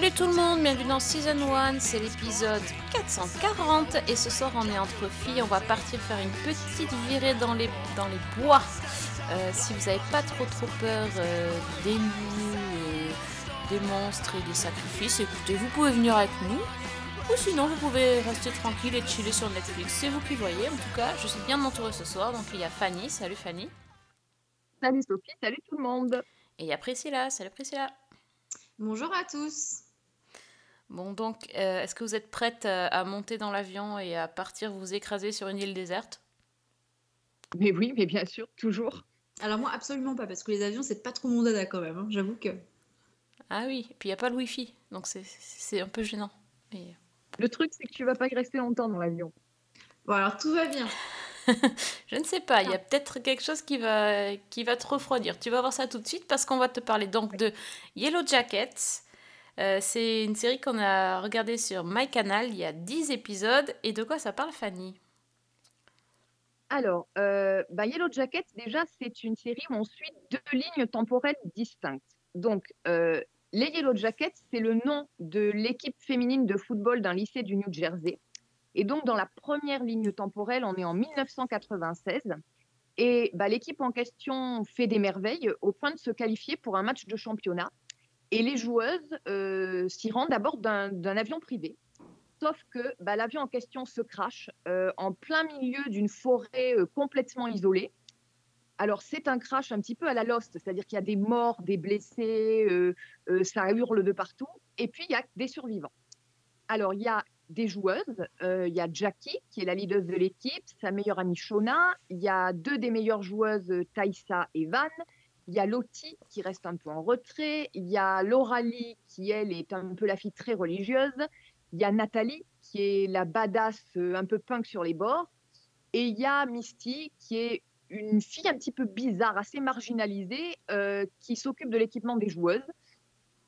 Salut tout le monde, bienvenue dans Season 1, c'est l'épisode 440 et ce soir on est entre filles, on va partir faire une petite virée dans les, dans les bois. Euh, si vous n'avez pas trop trop peur euh, des loups, euh, des monstres et des sacrifices, écoutez, vous pouvez venir avec nous. Ou sinon vous pouvez rester tranquille et chiller sur Netflix, c'est vous qui voyez. En tout cas, je suis bien entourée ce soir, donc il y a Fanny, salut Fanny. Salut Sophie, salut tout le monde. Et il y a Priscilla, salut Priscilla. Bonjour à tous. Bon, donc, euh, est-ce que vous êtes prête euh, à monter dans l'avion et à partir vous écraser sur une île déserte? Mais oui, mais bien sûr, toujours. Alors moi absolument pas parce que les avions c'est pas trop mon dada quand même. hein, J'avoue que. Ah oui, et puis il n'y a pas le wifi, donc c'est- c'est un peu gênant. Et- Le truc, c'est que tu vas pas y rester longtemps dans l'avion. Bon alors tout va bien. Je ne sais pas, il y a peut-être quelque chose qui va, qui va te refroidir. Tu vas voir ça tout de suite parce qu'on va te parler donc de Yellow Jackets. Euh, c'est une série qu'on a regardée sur MyCanal, il y a 10 épisodes. Et de quoi ça parle, Fanny? Alors, euh, bah, Yellow Jacket, déjà, c'est une série où on suit deux lignes temporelles distinctes. Donc, euh, les Yellow Jackets, c'est le nom de l'équipe féminine de football d'un lycée du New Jersey. Et donc, dans la première ligne temporelle, on est en 1996. Et bah, l'équipe en question fait des merveilles au point de se qualifier pour un match de championnat. Et les joueuses euh, s'y rendent à bord d'un avion privé. Sauf que bah, l'avion en question se crache euh, en plein milieu d'une forêt euh, complètement isolée. Alors, c'est un crash un petit peu à la Lost, c'est-à-dire qu'il y a des morts, des blessés, ça hurle de partout. Et puis, il y a des survivants. Alors, il y a des joueuses. il y a Jackie, qui est la leader de l'équipe, sa meilleure amie Shona. Il y a deux des meilleures joueuses, Taïsa et Van. Il y a Lottie, qui reste un peu en retrait. Il y a Laura Lee, qui, elle, est un peu la fille très religieuse. Il y a Nathalie, qui est la badass euh, un peu punk sur les bords. Et il y a Misty, qui est une fille un petit peu bizarre, assez marginalisée, euh, qui s'occupe de l'équipement des joueuses.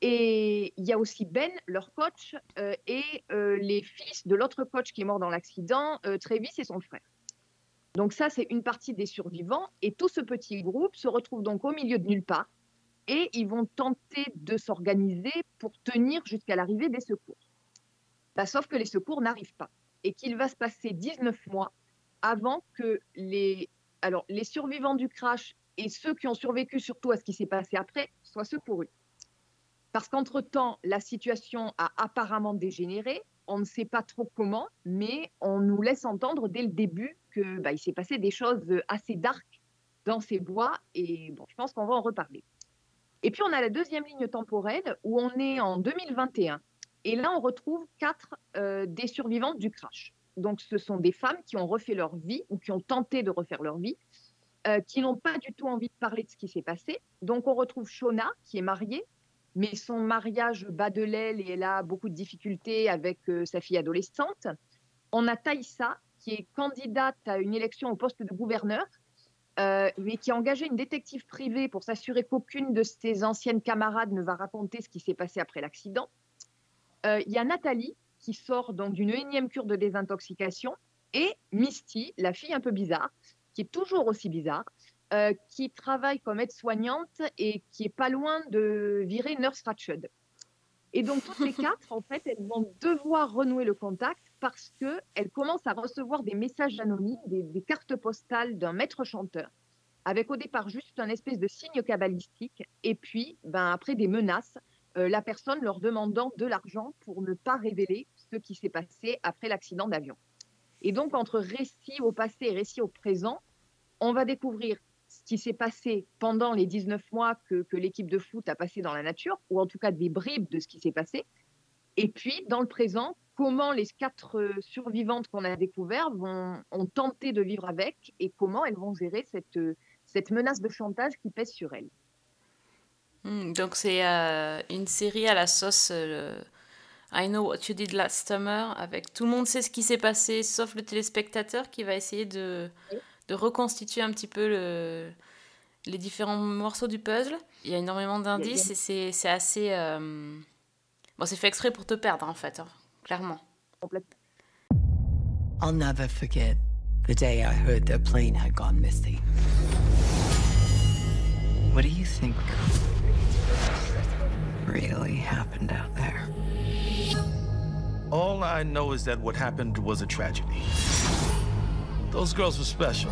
Et il y a aussi Ben, leur coach, euh, et les fils de l'autre coach qui est mort dans l'accident, Travis et son frère. Donc ça, c'est une partie des survivants. Et tout ce petit groupe se retrouve donc au milieu de nulle part. Et ils vont tenter de s'organiser pour tenir jusqu'à l'arrivée des secours. Bah, sauf que les secours n'arrivent pas. Et qu'il va se passer 19 mois avant que les, alors, les survivants du crash et ceux qui ont survécu surtout à ce qui s'est passé après soient secourus. Parce qu'entre-temps, la situation a apparemment dégénéré. On ne sait pas trop comment, mais on nous laisse entendre dès le début que bah, s'est passé des choses assez dark dans ces bois. Et bon, je pense qu'on va en reparler. Et puis, on a la deuxième ligne temporelle où on est en 2021. Et là, on retrouve quatre euh, des survivantes du crash. Donc, ce sont des femmes qui ont refait leur vie ou qui ont tenté de refaire leur vie, euh, qui n'ont pas du tout envie de parler de ce qui s'est passé. Donc, on retrouve Shona, qui est mariée, mais son mariage bat de l'aile et elle a beaucoup de difficultés avec euh, sa fille adolescente. On a Taïsa, qui est candidate à une élection au poste de gouverneur, euh, mais qui a engagé une détective privée pour s'assurer qu'aucune de ses anciennes camarades ne va raconter ce qui s'est passé après l'accident. Euh, Il y a Nathalie, qui sort donc d'une énième cure de désintoxication, et Misty, la fille un peu bizarre, qui est toujours aussi bizarre, euh, qui travaille comme aide-soignante et qui est pas loin de virer Nurse Ratched. Et donc toutes les quatre, en fait, elles vont devoir renouer le contact parce qu'elles commencent à recevoir des messages anonymes, des, des cartes postales d'un maître chanteur, avec au départ juste un espèce de signe cabalistique, et puis ben, après des menaces, euh, la personne leur demandant de l'argent pour ne pas révéler ce qui s'est passé après l'accident d'avion. Et donc entre récit au passé et récit au présent, on va découvrir ce qui s'est passé pendant les 19 mois que, que l'équipe de foot a passé dans la nature, ou en tout cas des bribes de ce qui s'est passé. Et puis, dans le présent, comment les quatre euh, survivantes qu'on a découvertes vont, ont tenté de vivre avec et comment elles vont gérer cette, euh, cette menace de chantage qui pèse sur elles. Hmm, donc c'est euh, une série à la sauce euh, I Know What You Did Last Summer, avec tout le monde sait ce qui s'est passé, sauf le téléspectateur qui va essayer de, Oui. De reconstituer un petit peu le, les différents morceaux du puzzle. Il y a énormément d'indices et c'est c'est assez... euh, Bon, c'est fait exprès pour te perdre, en fait, hein, clairement. Complètement. I'll never forget the day I heard their plane had gone missing. What do you think really happened out there? All I know is that what happened was a tragedy. Those girls were special.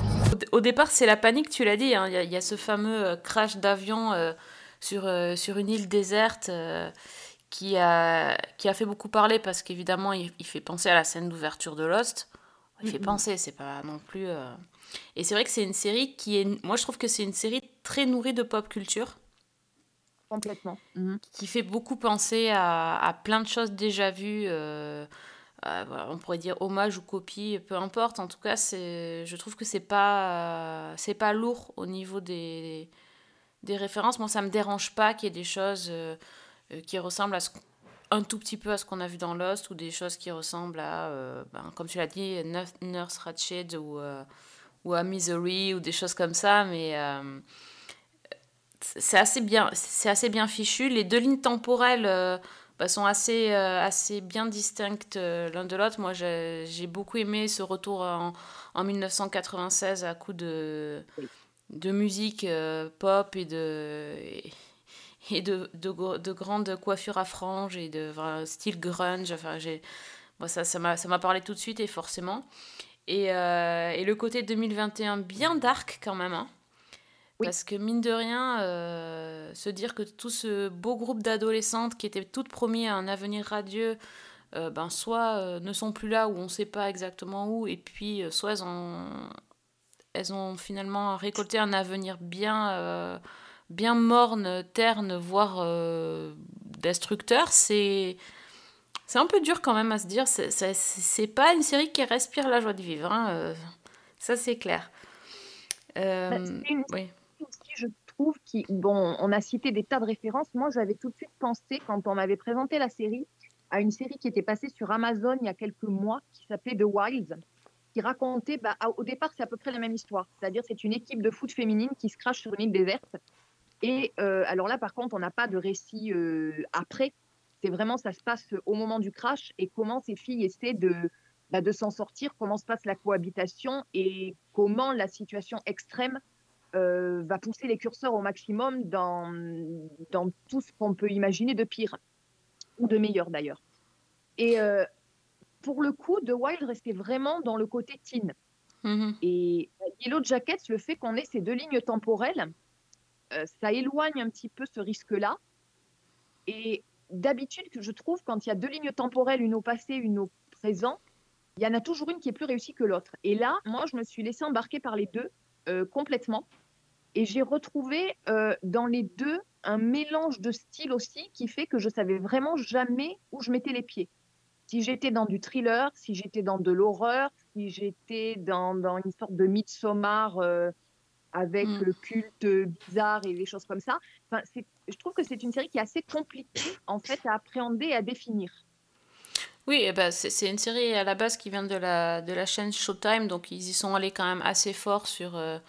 Au, départ, c'est la panique, tu l'as dit. hein. Il y, a- il y a ce fameux euh, crash d'avion euh, sur, euh, sur une île déserte euh, qui, a, qui a fait beaucoup parler parce qu'évidemment, il, il fait penser à la scène d'ouverture de Lost. Il fait penser, c'est pas non plus. euh, Et c'est vrai que c'est une série qui est. Moi, je trouve que c'est une série très nourrie de pop culture. Complètement. Qui fait beaucoup penser à, à plein de choses déjà vues. Euh, on pourrait dire hommage ou copie, peu importe. En tout cas, je trouve que c'est pas, euh, c'est pas lourd au niveau des, des références. Moi, ça me dérange pas qu'il y ait des choses euh, qui ressemblent à un tout petit peu à ce qu'on a vu dans Lost ou des choses qui ressemblent à, ben, comme tu l'as dit, Nurse Ratched ou, ou à Misery ou des choses comme ça. Mais c'est assez bien c'est assez bien fichu les deux lignes temporelles bah, sont assez euh, assez bien distinctes euh, l'un de l'autre. Moi j'ai beaucoup aimé ce retour en, en 1996 à coup de de musique euh, pop et de et de, de, grandes coiffures à franges et de enfin, style grunge. Enfin j'ai moi ça ça m'a ça m'a parlé tout de suite et forcément. Et, euh, et le côté 2021 bien dark quand même hein. Oui. Parce que mine de rien, euh, se dire que tout ce beau groupe d'adolescentes qui étaient toutes promis à un avenir radieux, euh, ben soit euh, ne sont plus là ou on ne sait pas exactement où, et puis soit elles ont, elles ont finalement récolté un avenir bien, bien morne, terne, voire destructeur, c'est c'est un peu dur quand même à se dire. C'est- pas une série qui respire la joie de vivre, hein, ça c'est clair. Euh, Bah, c'est une oui. Bon, on a cité des tas de références. Moi, j'avais tout de suite pensé, quand on m'avait présenté la série, à une série qui était passée sur Amazon il y a quelques mois, qui s'appelait The Wilds, qui racontait, bah, au départ, c'est à peu près la même histoire. C'est-à-dire, c'est une équipe de foot féminine qui se crache sur une île déserte. Et euh, alors là, par contre, on n'a pas de récit euh, après. C'est vraiment, ça se passe au moment du crash et comment ces filles essaient de, bah, de s'en sortir, comment se passe la cohabitation et comment la situation extrême euh, va pousser les curseurs au maximum dans, dans tout ce qu'on peut imaginer de pire, ou de meilleur d'ailleurs. Et euh, pour le coup, The Wild restait vraiment dans le côté teen. Mhm. Et Yellow Jackets, le fait qu'on ait ces deux lignes temporelles, euh, ça éloigne un petit peu ce risque-là. Et d'habitude, je trouve, quand il y a deux lignes temporelles, une au passé, une au présent, il y en a toujours une qui est plus réussie que l'autre. Et là, moi, je me suis laissée embarquer par les deux euh, complètement. Et j'ai retrouvé euh, dans les deux un mélange de styles aussi qui fait que je savais vraiment jamais où je mettais les pieds. Si j'étais dans du thriller, si j'étais dans de l'horreur, si j'étais dans, dans une sorte de Midsommar euh, avec Mm. le culte bizarre et des choses comme ça. Enfin, je trouve que c'est une série qui est assez compliquée en fait à appréhender et à définir. Oui, eh ben, c'est c'est une série à la base qui vient de la, de la chaîne Showtime, donc ils y sont allés quand même assez fort sur, euh,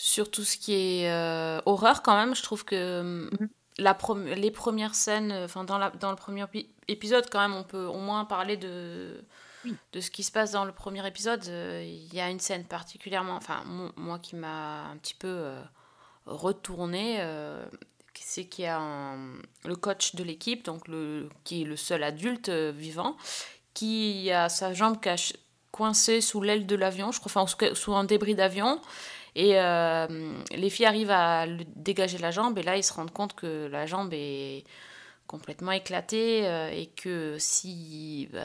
sur tout ce qui est euh, horreur quand même. Je trouve que Mhm. la prom- les premières scènes, euh, enfin dans, la, dans le premier épi- épisode quand même, on peut au moins parler de, Oui. de ce qui se passe dans le premier épisode. Euh, Il y a une scène particulièrement, enfin mo- moi qui m'a un petit peu euh, retourné. euh, c'est qu'il y a un- le coach de l'équipe, donc le, qui est le seul adulte vivant, qui a sa jambe cache, coincée sous l'aile de l'avion, je crois, enfin sous un débris d'avion. Et euh, les filles arrivent à le- dégager la jambe, et là ils se rendent compte que la jambe est complètement éclatée euh, et que si bah,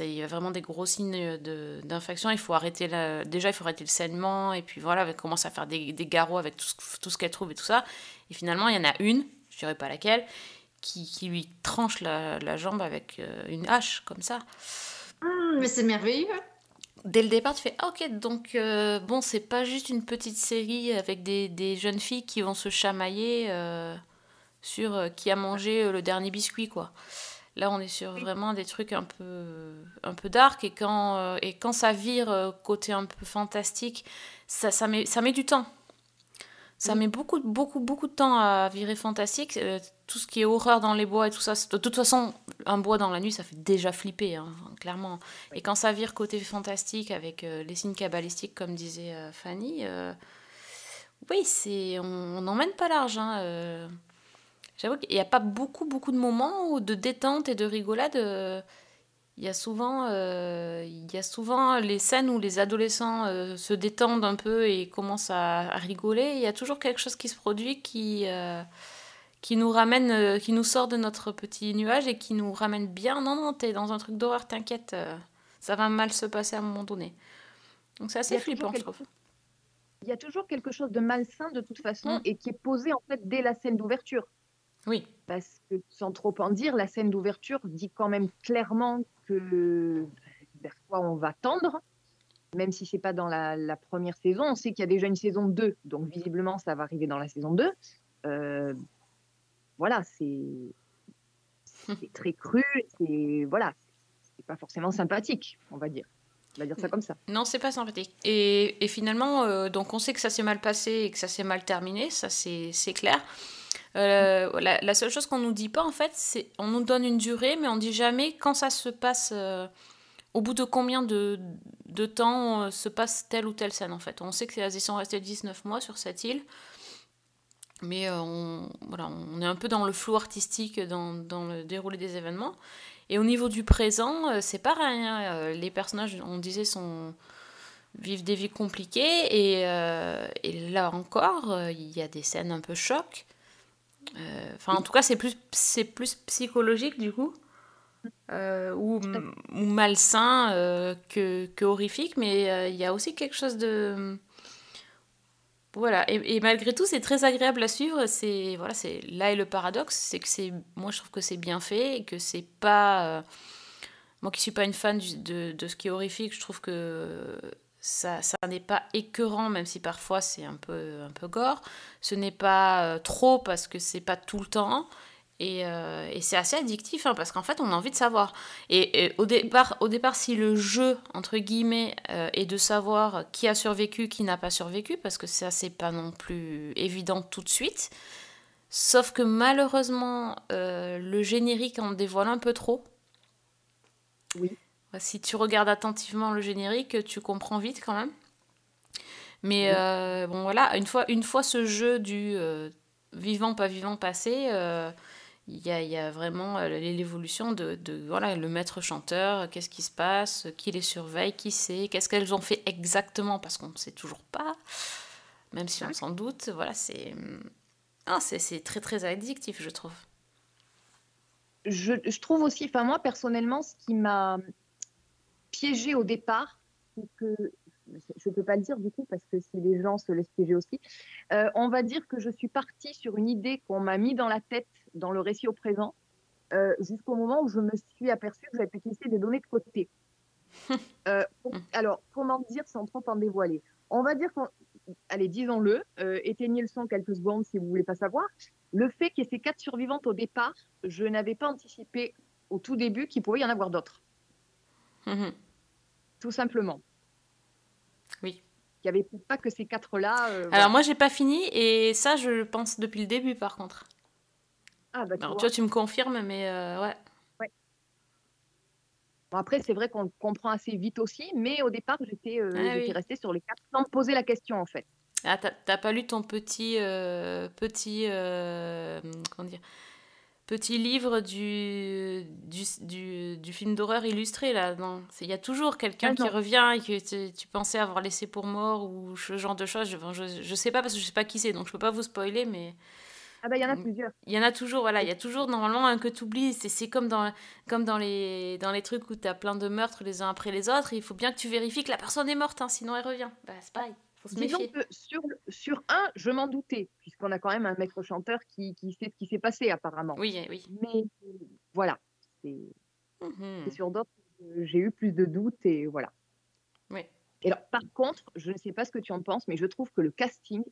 il y a vraiment des gros signes d'infection, il faut arrêter déjà il faut arrêter le saignement et puis voilà, elle commence à faire des, des garrots avec tout ce, tout ce qu'elle trouve et tout ça. Et finalement, il y en a une, je dirais pas laquelle, qui, qui lui tranche la, la jambe avec euh, une hache, comme ça. Hum, mais c'est merveilleux. Dès le départ, tu fais ah, ok, donc euh, bon, c'est pas juste une petite série avec des, des jeunes filles qui vont se chamailler euh, sur euh, qui a mangé le dernier biscuit, quoi. Là, on est sur vraiment des trucs un peu, un peu dark et quand, et quand ça vire côté un peu fantastique, ça, ça, met, ça met du temps. Ça Oui. met beaucoup, beaucoup, beaucoup de temps à virer fantastique. Tout ce qui est horreur dans les bois et tout ça. De toute façon, un bois dans la nuit, ça fait déjà flipper, hein, clairement. Et quand ça vire côté fantastique avec euh, les signes cabalistiques, comme disait euh, Fanny, euh, oui, c'est, on n'emmène pas large. hein. J'avoue qu'il n'y a pas beaucoup, beaucoup de moments où- de détente et de rigolade. il y a souvent, il y a souvent les scènes où les adolescents se détendent un peu et commencent à, à rigoler. Il y a toujours quelque chose qui se produit qui, qui nous ramène, euh, qui nous sort de notre petit nuage et qui nous ramène bien. Non, non, t'es dans un truc d'horreur, t'inquiète, euh, ça va mal se passer à un moment donné. Donc c'est assez flippant, je trouve. Il y a toujours quelque chose de malsain de toute façon Mm. et qui est posé en fait dès la scène d'ouverture. Oui, Parce que sans trop en dire, la scène d'ouverture dit quand même clairement que vers quoi on va tendre. Même si c'est pas dans la, la première saison, on sait qu'il y a déjà une saison 2. Donc visiblement, ça va arriver dans la saison 2. Euh, voilà, c'est très cru, c'est voilà, c'est pas forcément sympathique, on va dire. On va dire ça comme ça. Non, c'est pas sympathique. Et, finalement, euh, donc on sait que ça s'est mal passé et que ça s'est mal terminé, ça c'est clair. Euh, la, seule chose qu'on nous dit pas, en fait, c'est on nous donne une durée, mais on dit jamais quand ça se passe, euh, au bout de combien de, temps se passe telle ou telle scène, en fait. On sait qu'ils sont restés 19 mois sur cette île, mais euh, on, voilà, on est un peu dans le flou artistique dans, dans le déroulé des événements. Et au niveau du présent, euh, c'est pareil. hein, euh, Les personnages, on disait, sont vivent des vies compliquées et, et là encore, il y a des scènes un peu choc. Enfin, en tout cas, c'est plus plus psychologique du coup. ou, ou malsain que, que horrifique, mais il y a aussi quelque chose de voilà, et, malgré tout, c'est très agréable à suivre. C'est voilà, c'est là est le paradoxe, c'est que c'est, moi je trouve que c'est bien fait que c'est pas, euh, moi qui suis pas une fan de ce qui est horrifique, je trouve que ça, ça n'est pas écœurant, même si parfois c'est un peu, un peu gore. Ce n'est pas euh, trop parce que c'est pas tout le temps. Et, euh, et c'est assez addictif hein, parce qu'en fait on a envie de savoir. Et, et au, départ, au départ, si le jeu, entre guillemets, euh, est de savoir qui a survécu, qui n'a pas survécu, parce que ça c'est pas non plus évident tout de suite. Sauf que malheureusement, euh, le générique en dévoile un peu trop. Oui. Si tu regardes attentivement le générique, tu comprends vite quand même. Mais Oui. bon voilà, une fois, une fois ce jeu du vivant, pas vivant passé, il y, a, il y a vraiment euh, l'évolution de, de, voilà, le maître chanteur, qu'est-ce qui se passe, qui les surveille, qui sait, qu'est-ce qu'elles ont fait exactement, parce qu'on ne sait toujours pas, même si on s'en doute. Voilà, c'est ah, c'est c'est très très addictif, je trouve. je, je trouve aussi, enfin moi personnellement, ce qui m'a piégé au départ, c'est que je ne peux pas le dire du coup parce que si les gens se laissent piéger aussi, euh, on va dire que je suis partie sur une idée qu'on m'a mis dans la tête dans le récit au présent, euh, jusqu'au moment où je me suis aperçue que j'avais peut-être laissé des données de côté. Euh, pour- alors, comment dire sans trop en dévoiler On va dire qu'on, allez, disons-le, éteignez le son quelques secondes si vous voulez pas savoir. Le fait qu'il y ait ces quatre survivantes au départ, je n'avais pas anticipé au tout début qu'il pouvait y en avoir d'autres, Mhm. tout simplement. Il n'y avait pas que ces quatre-là. euh, Alors voilà. moi j'ai pas fini et ça je le pense depuis le début par contre. Ah, bah, tu Alors vois. tu vois tu me confirmes mais euh, ouais. Bon, après, c'est vrai qu'on le comprend assez vite aussi, mais au départ, j'étais euh, Ah oui. restée sur les quatre sans me poser la question, en fait. Ah t'as t'as pas lu ton petit euh, petit comment dire petit livre du du, du, du film d'horreur illustré là il y a toujours quelqu'un Ah, qui revient et que tu, tu pensais avoir laissé pour mort ou ce genre de choses je, je, sais pas parce que je sais pas qui c'est donc je peux pas vous spoiler mais Ah, bah, il y en a Mm. plusieurs. Il y en a toujours, voilà, il y a toujours normalement un que tu oublies. C'est c'est comme, dans, comme dans, les, dans les trucs où tu as plein de meurtres les uns après les autres. Il faut bien que tu vérifies que la personne est morte, hein, sinon elle revient. Bah, c'est pareil, faut se Disons méfier. que sur, sur un, je m'en doutais, puisqu'on a quand même un maître chanteur qui, qui sait ce qui s'est passé, apparemment. Oui, oui. Mais voilà, c'est c'est sur d'autres, j'ai eu plus de doutes, et voilà. Oui. Et alors, par contre, je ne sais pas ce que tu en penses, mais je trouve que le casting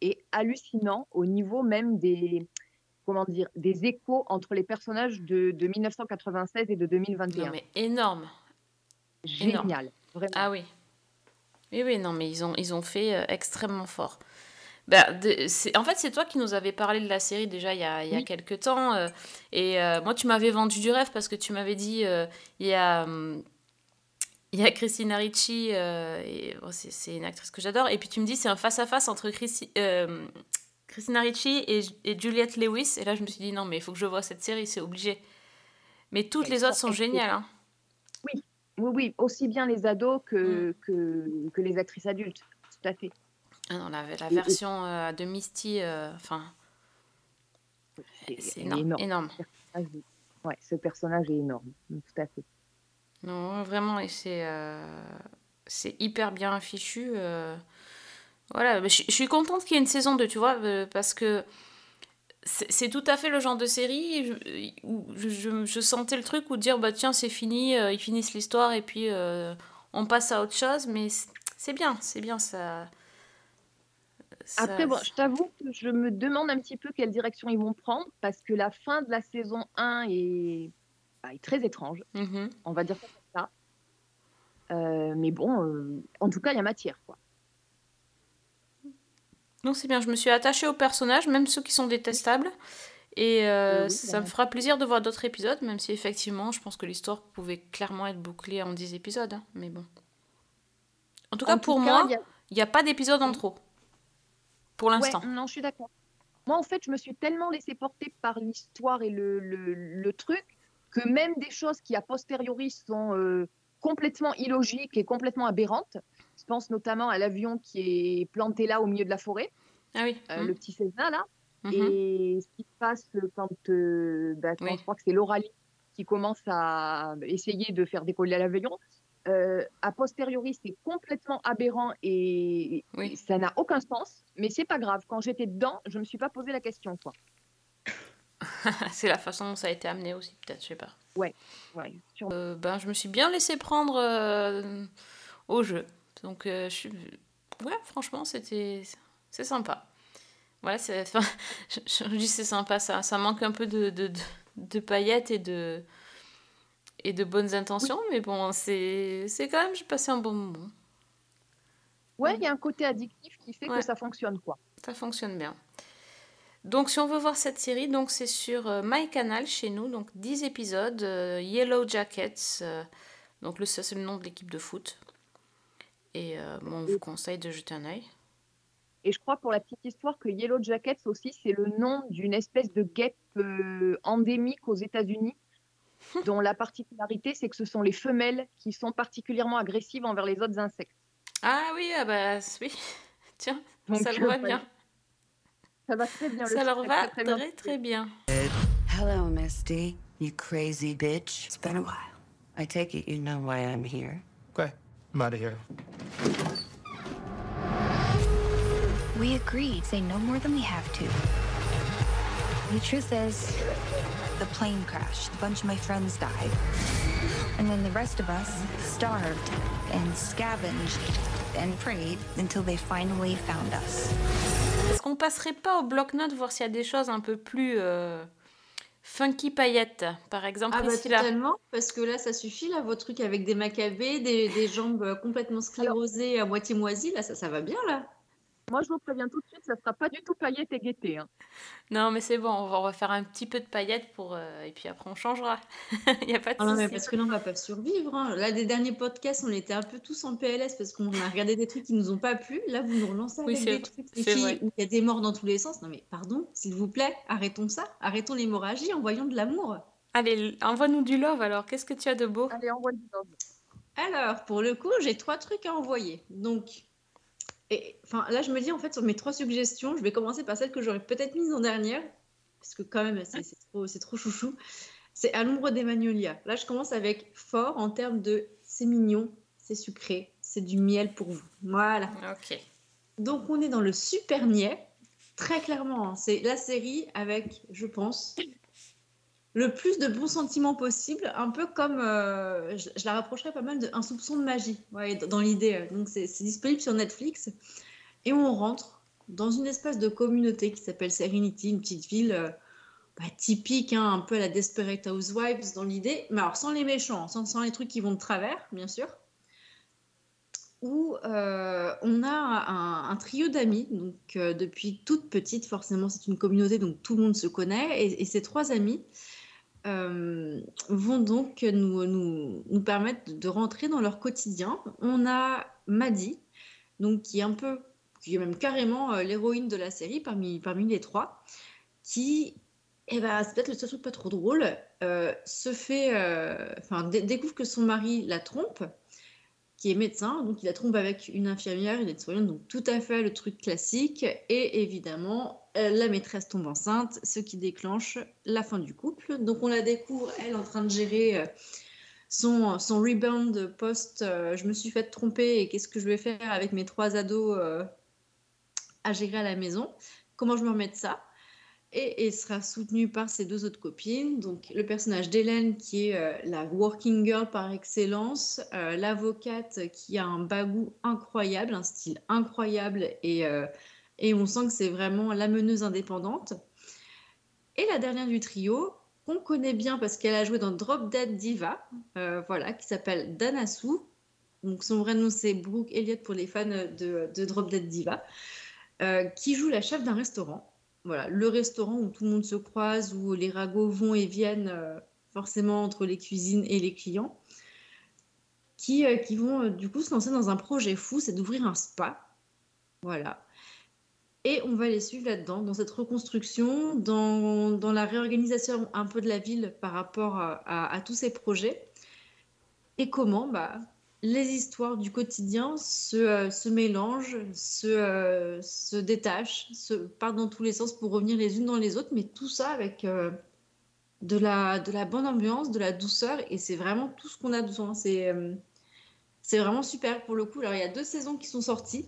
est hallucinant au niveau même des comment dire des échos entre les personnages de, de 1996 et de 2021. Non, mais énorme. Génial, vraiment. Ah oui. Oui, oui, non, mais ils ont, ils ont fait euh, extrêmement fort. De- c'est- en fait, c'est toi qui nous avais parlé de la série déjà il y a, il y a Oui. quelques temps. euh, et euh, moi, tu m'avais vendu du rêve parce que tu m'avais dit il y a. hum, il y a Christina Ricci, bon, c'est une actrice que j'adore. Et puis tu me dis c'est un face-à-face entre Christi- Christina Ricci et, et Juliette Lewis. Et là, je me suis dit non, mais il faut que je vois cette série, c'est obligé. Mais toutes les autres sont géniales. hein. Oui, oui, aussi bien les ados que, que, que les actrices adultes. Tout à fait. Ah non, la, version euh, de Misty, euh, enfin, C'est énorme. énorme. énorme. Ouais, ce personnage est énorme. Tout à fait. Non, vraiment, et c'est euh, c'est hyper bien fichu. euh. Voilà, je je suis contente qu'il y ait une saison 2, tu vois, parce que c'est tout à fait le genre de série je- où je, je- je sentais le truc où dire, bah tiens, c'est fini, euh, ils finissent l'histoire et puis euh, on passe à autre chose, mais c'est bien, c'est bien, ça... ça- Après, bon, je t'avoue que je me demande un petit peu quelle direction ils vont prendre parce que la fin de la saison 1 est, bah, est très étrange. Mhm. On va dire ça. Euh, mais bon, euh, en tout cas, il y a matière. Quoi. Non, c'est bien, je me suis attachée aux personnages, même ceux qui sont détestables. Et euh, oui, ça me fera plaisir de voir d'autres épisodes, même si effectivement, je pense que l'histoire pouvait clairement être bouclée en 10 épisodes. hein, mais bon. En tout cas, En pour tout moi, il a- n'y a pas d'épisode en trop. Pour l'instant. Ouais, non, je suis d'accord. Moi, en fait, je me suis tellement laissée porter par l'histoire et le, le- le truc que même des choses qui, a posteriori, sont euh, complètement illogiques et complètement aberrantes, je pense notamment à l'avion qui est planté là au milieu de la forêt, Ah oui. euh, mhm, le petit Cessna là, mhm. et ce qui se passe quand, euh, bah, quand Oui. je crois que c'est l'Oralie qui commence à essayer de faire décoller l'avion. Euh, a posteriori, c'est complètement aberrant et Oui. ça n'a aucun sens, mais c'est pas grave. Quand j'étais dedans, je me suis pas posé la question. Quoi. c'est la façon dont ça a été amené aussi, peut-être, je sais pas. Ouais, Euh, ben, je me suis bien laissé prendre euh, au jeu. Donc, euh, je suis... ouais, franchement, c'était... C'est sympa. Voilà, c'est... Enfin, je, je dis c'est sympa, ça, ça manque un peu de, de, de, de paillettes et de, et de bonnes intentions, mais bon, c'est, c'est quand même, j'ai passé un bon moment. Ouais, il y a un côté addictif qui fait Ouais. que ça fonctionne. quoi. Ça fonctionne bien. Donc, si on veut voir cette série, donc c'est sur euh, MyCanal chez nous, donc 10 épisodes, euh, Yellow Jackets, euh, donc le, ça c'est le nom de l'équipe de foot. Et euh, bon, on vous conseille de jeter un œil. Et je crois pour la petite histoire que Yellow Jackets aussi, c'est le nom d'une espèce de guêpe euh, endémique aux États-Unis, dont la particularité, c'est que ce sont les femelles qui sont particulièrement agressives envers les autres insectes. Ah oui, ah bah oui, tiens, Donc, ça leur euh, va bien. Ça va très bien. le Ça leur va très, très bien. très bien. Hello, Misty. You crazy bitch. It's been a while. I take it you know why I'm here. Okay, I'm out of here. We agreed, say no more than we have to. The truth is, the plane crashed. A bunch of my friends died. And then the rest of us starved and scavenged and prayed until they finally found us. Est-ce qu'on passerait pas au bloc-notes voir s'il y a des choses un peu plus euh, funky paillettes Par exemple, Ah bah Priscilla. totalement, parce que là ça suffit, là, vos trucs avec des macabées, des, des jambes complètement sclérosées, à moitié moisies, là ça, ça va bien là. Moi, je vous préviens tout de suite, ça sera pas du tout paillette et gaieté. hein. Non, mais c'est bon, on va, on va faire un petit peu de paillettes pour, euh, et puis après on changera. Il n'y a pas de Ah non, mais parce que là on va pas survivre. hein. Là, des derniers podcasts, on était un peu tous en PLS parce qu'on a regardé des trucs qui nous ont pas plu. Là, vous nous relancez Oui, avec c'est des vrai. trucs, où il y a des morts dans tous les sens. Non mais pardon, s'il vous plaît, arrêtons ça. Arrêtons l'hémorragie, envoyons de l'amour. Allez, envoie-nous du love alors. Qu'est-ce que tu as de beau? Allez, envoie du love. Alors, pour le coup, j'ai trois trucs à envoyer. Donc, et, enfin, là, je me dis, en fait, sur mes trois suggestions, je vais commencer par celle que j'aurais peut-être mise en dernière, parce que quand même, c'est trop, chouchou. C'est À l'ombre des magnolias. Là, je commence avec fort en termes de c'est mignon, c'est sucré, c'est du miel pour vous. Voilà. Ok. Donc, on est dans le super niais. Très clairement, hein, c'est la série avec, je pense, le plus de bons sentiments possible, un peu comme, euh, je, la rapprocherais pas mal d'un soupçon de magie, dans l'idée. Donc, c'est disponible sur Netflix. Et on rentre dans une espèce de communauté qui s'appelle Serenity, une petite ville euh, bah, typique, hein, un peu à la Desperate Housewives dans l'idée, mais alors sans les méchants, sans, sans les trucs qui vont de travers, bien sûr où euh, on a un, trio d'amis. Donc, depuis toute petite, forcément, c'est une communauté, donc tout le monde se connaît. Et ces trois amis euh, vont donc nous, nous, nous permettre de- rentrer dans leur quotidien. On a Maddy, donc qui est un peu, qui est même carrément euh, l'héroïne de la série parmi, parmi les trois, qui, eh ben, c'est peut-être le seul truc pas trop drôle, euh, se fait, découvre que son mari la trompe, qui est médecin, donc il la trompe avec une infirmière, une aide-soignante, donc tout à fait le truc classique, et évidemment, euh, la maîtresse tombe enceinte, ce qui déclenche la fin du couple. Donc on la découvre, elle, en train de gérer euh, son, son rebound post euh, je me suis fait tromper et qu'est-ce que je vais faire avec mes trois ados à gérer à la maison? Comment je me remets de ça? Et, et sera soutenue par ses deux autres copines. Donc le personnage d'Hélène qui est euh, la working girl par excellence, euh, l'avocate qui a un bagou incroyable, un style incroyable et, euh, et on sent que c'est vraiment la meneuse indépendante. Et la dernière du trio, qu'on connaît bien parce qu'elle a joué dans Drop Dead Diva, voilà, qui s'appelle Dana Sue. Donc son vrai nom c'est Brooke Elliott pour les fans de, de Drop Dead Diva, qui joue la chef d'un restaurant. Voilà, le restaurant où tout le monde se croise, où les ragots vont et viennent euh, forcément entre les cuisines et les clients, qui, euh, qui vont euh, du coup se lancer dans un projet fou, c'est d'ouvrir un spa. Voilà. Et on va les suivre là-dedans, dans cette reconstruction, dans, dans la réorganisation un peu de la ville par rapport à, à- tous ces projets. Et comment bah, les histoires du quotidien se, euh, se mélangent, se, euh, se détachent, se partent dans tous les sens pour revenir les unes dans les autres, mais tout ça avec euh, de, la, de la bonne ambiance, de la douceur, et c'est vraiment tout ce qu'on a besoin. C'est c'est vraiment super pour le coup. Alors, il y a deux saisons qui sont sorties.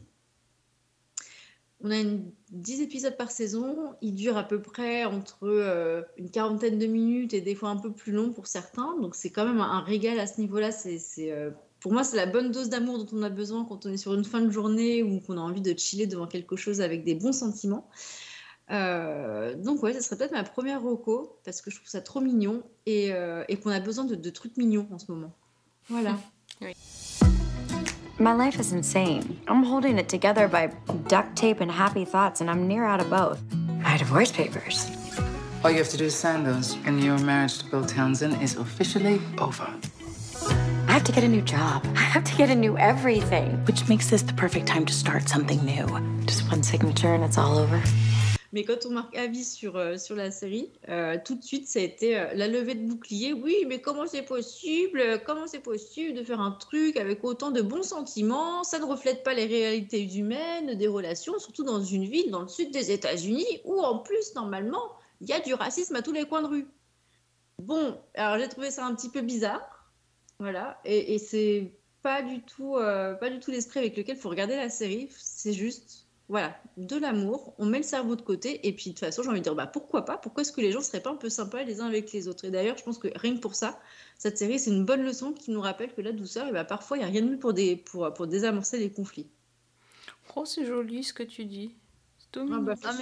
On a une, 10 épisodes par saison. Ils durent à peu près entre une quarantaine de minutes et des fois un peu plus long pour certains. Donc c'est quand même un régal à ce niveau-là. C'est, pour moi, c'est la bonne dose d'amour dont on a besoin quand on est sur une fin de journée ou qu'on a envie de chiller devant quelque chose avec des bons sentiments. Euh, donc ouais, ce serait peut-être ma première reco parce que je trouve ça trop mignon et, euh, et qu'on a besoin de, de trucs mignons en ce moment. Voilà. My life is insane. I'm holding it together by duct tape and happy thoughts, and I'm near out of both. My divorce papers. All you have to do is sign those, and your marriage to Bill Townsend is officially over. I have to get a new job. I have to get a new everything. Which makes this the perfect time to start something new. Just one signature and it's all over. Mais quand on marque avis sur, euh, sur la série, euh, tout de suite, ça a été euh, la levée de bouclier. Oui, mais comment c'est possible? Comment c'est possible de faire un truc avec autant de bons sentiments? Ça ne reflète pas les réalités humaines, des relations, surtout dans une ville dans le sud des États-Unis où, en plus, normalement, il y a du racisme à tous les coins de rue. Bon, alors j'ai trouvé ça un petit peu bizarre. Voilà. Et, et c'est pas du tout, euh, pas du tout l'esprit avec lequel il faut regarder la série. C'est juste voilà, de l'amour, on met le cerveau de côté, et puis de toute façon, j'ai envie de dire, bah, pourquoi pas? Pourquoi est-ce que les gens seraient pas un peu sympas les uns avec les autres? Et d'ailleurs, je pense que rien que pour ça, cette série, c'est une bonne leçon qui nous rappelle que la douceur, et bah, parfois, il n'y a rien de mieux pour, des, pour, pour désamorcer les conflits. Oh, c'est joli ce que tu dis. C'est tout Ah bah, Ah,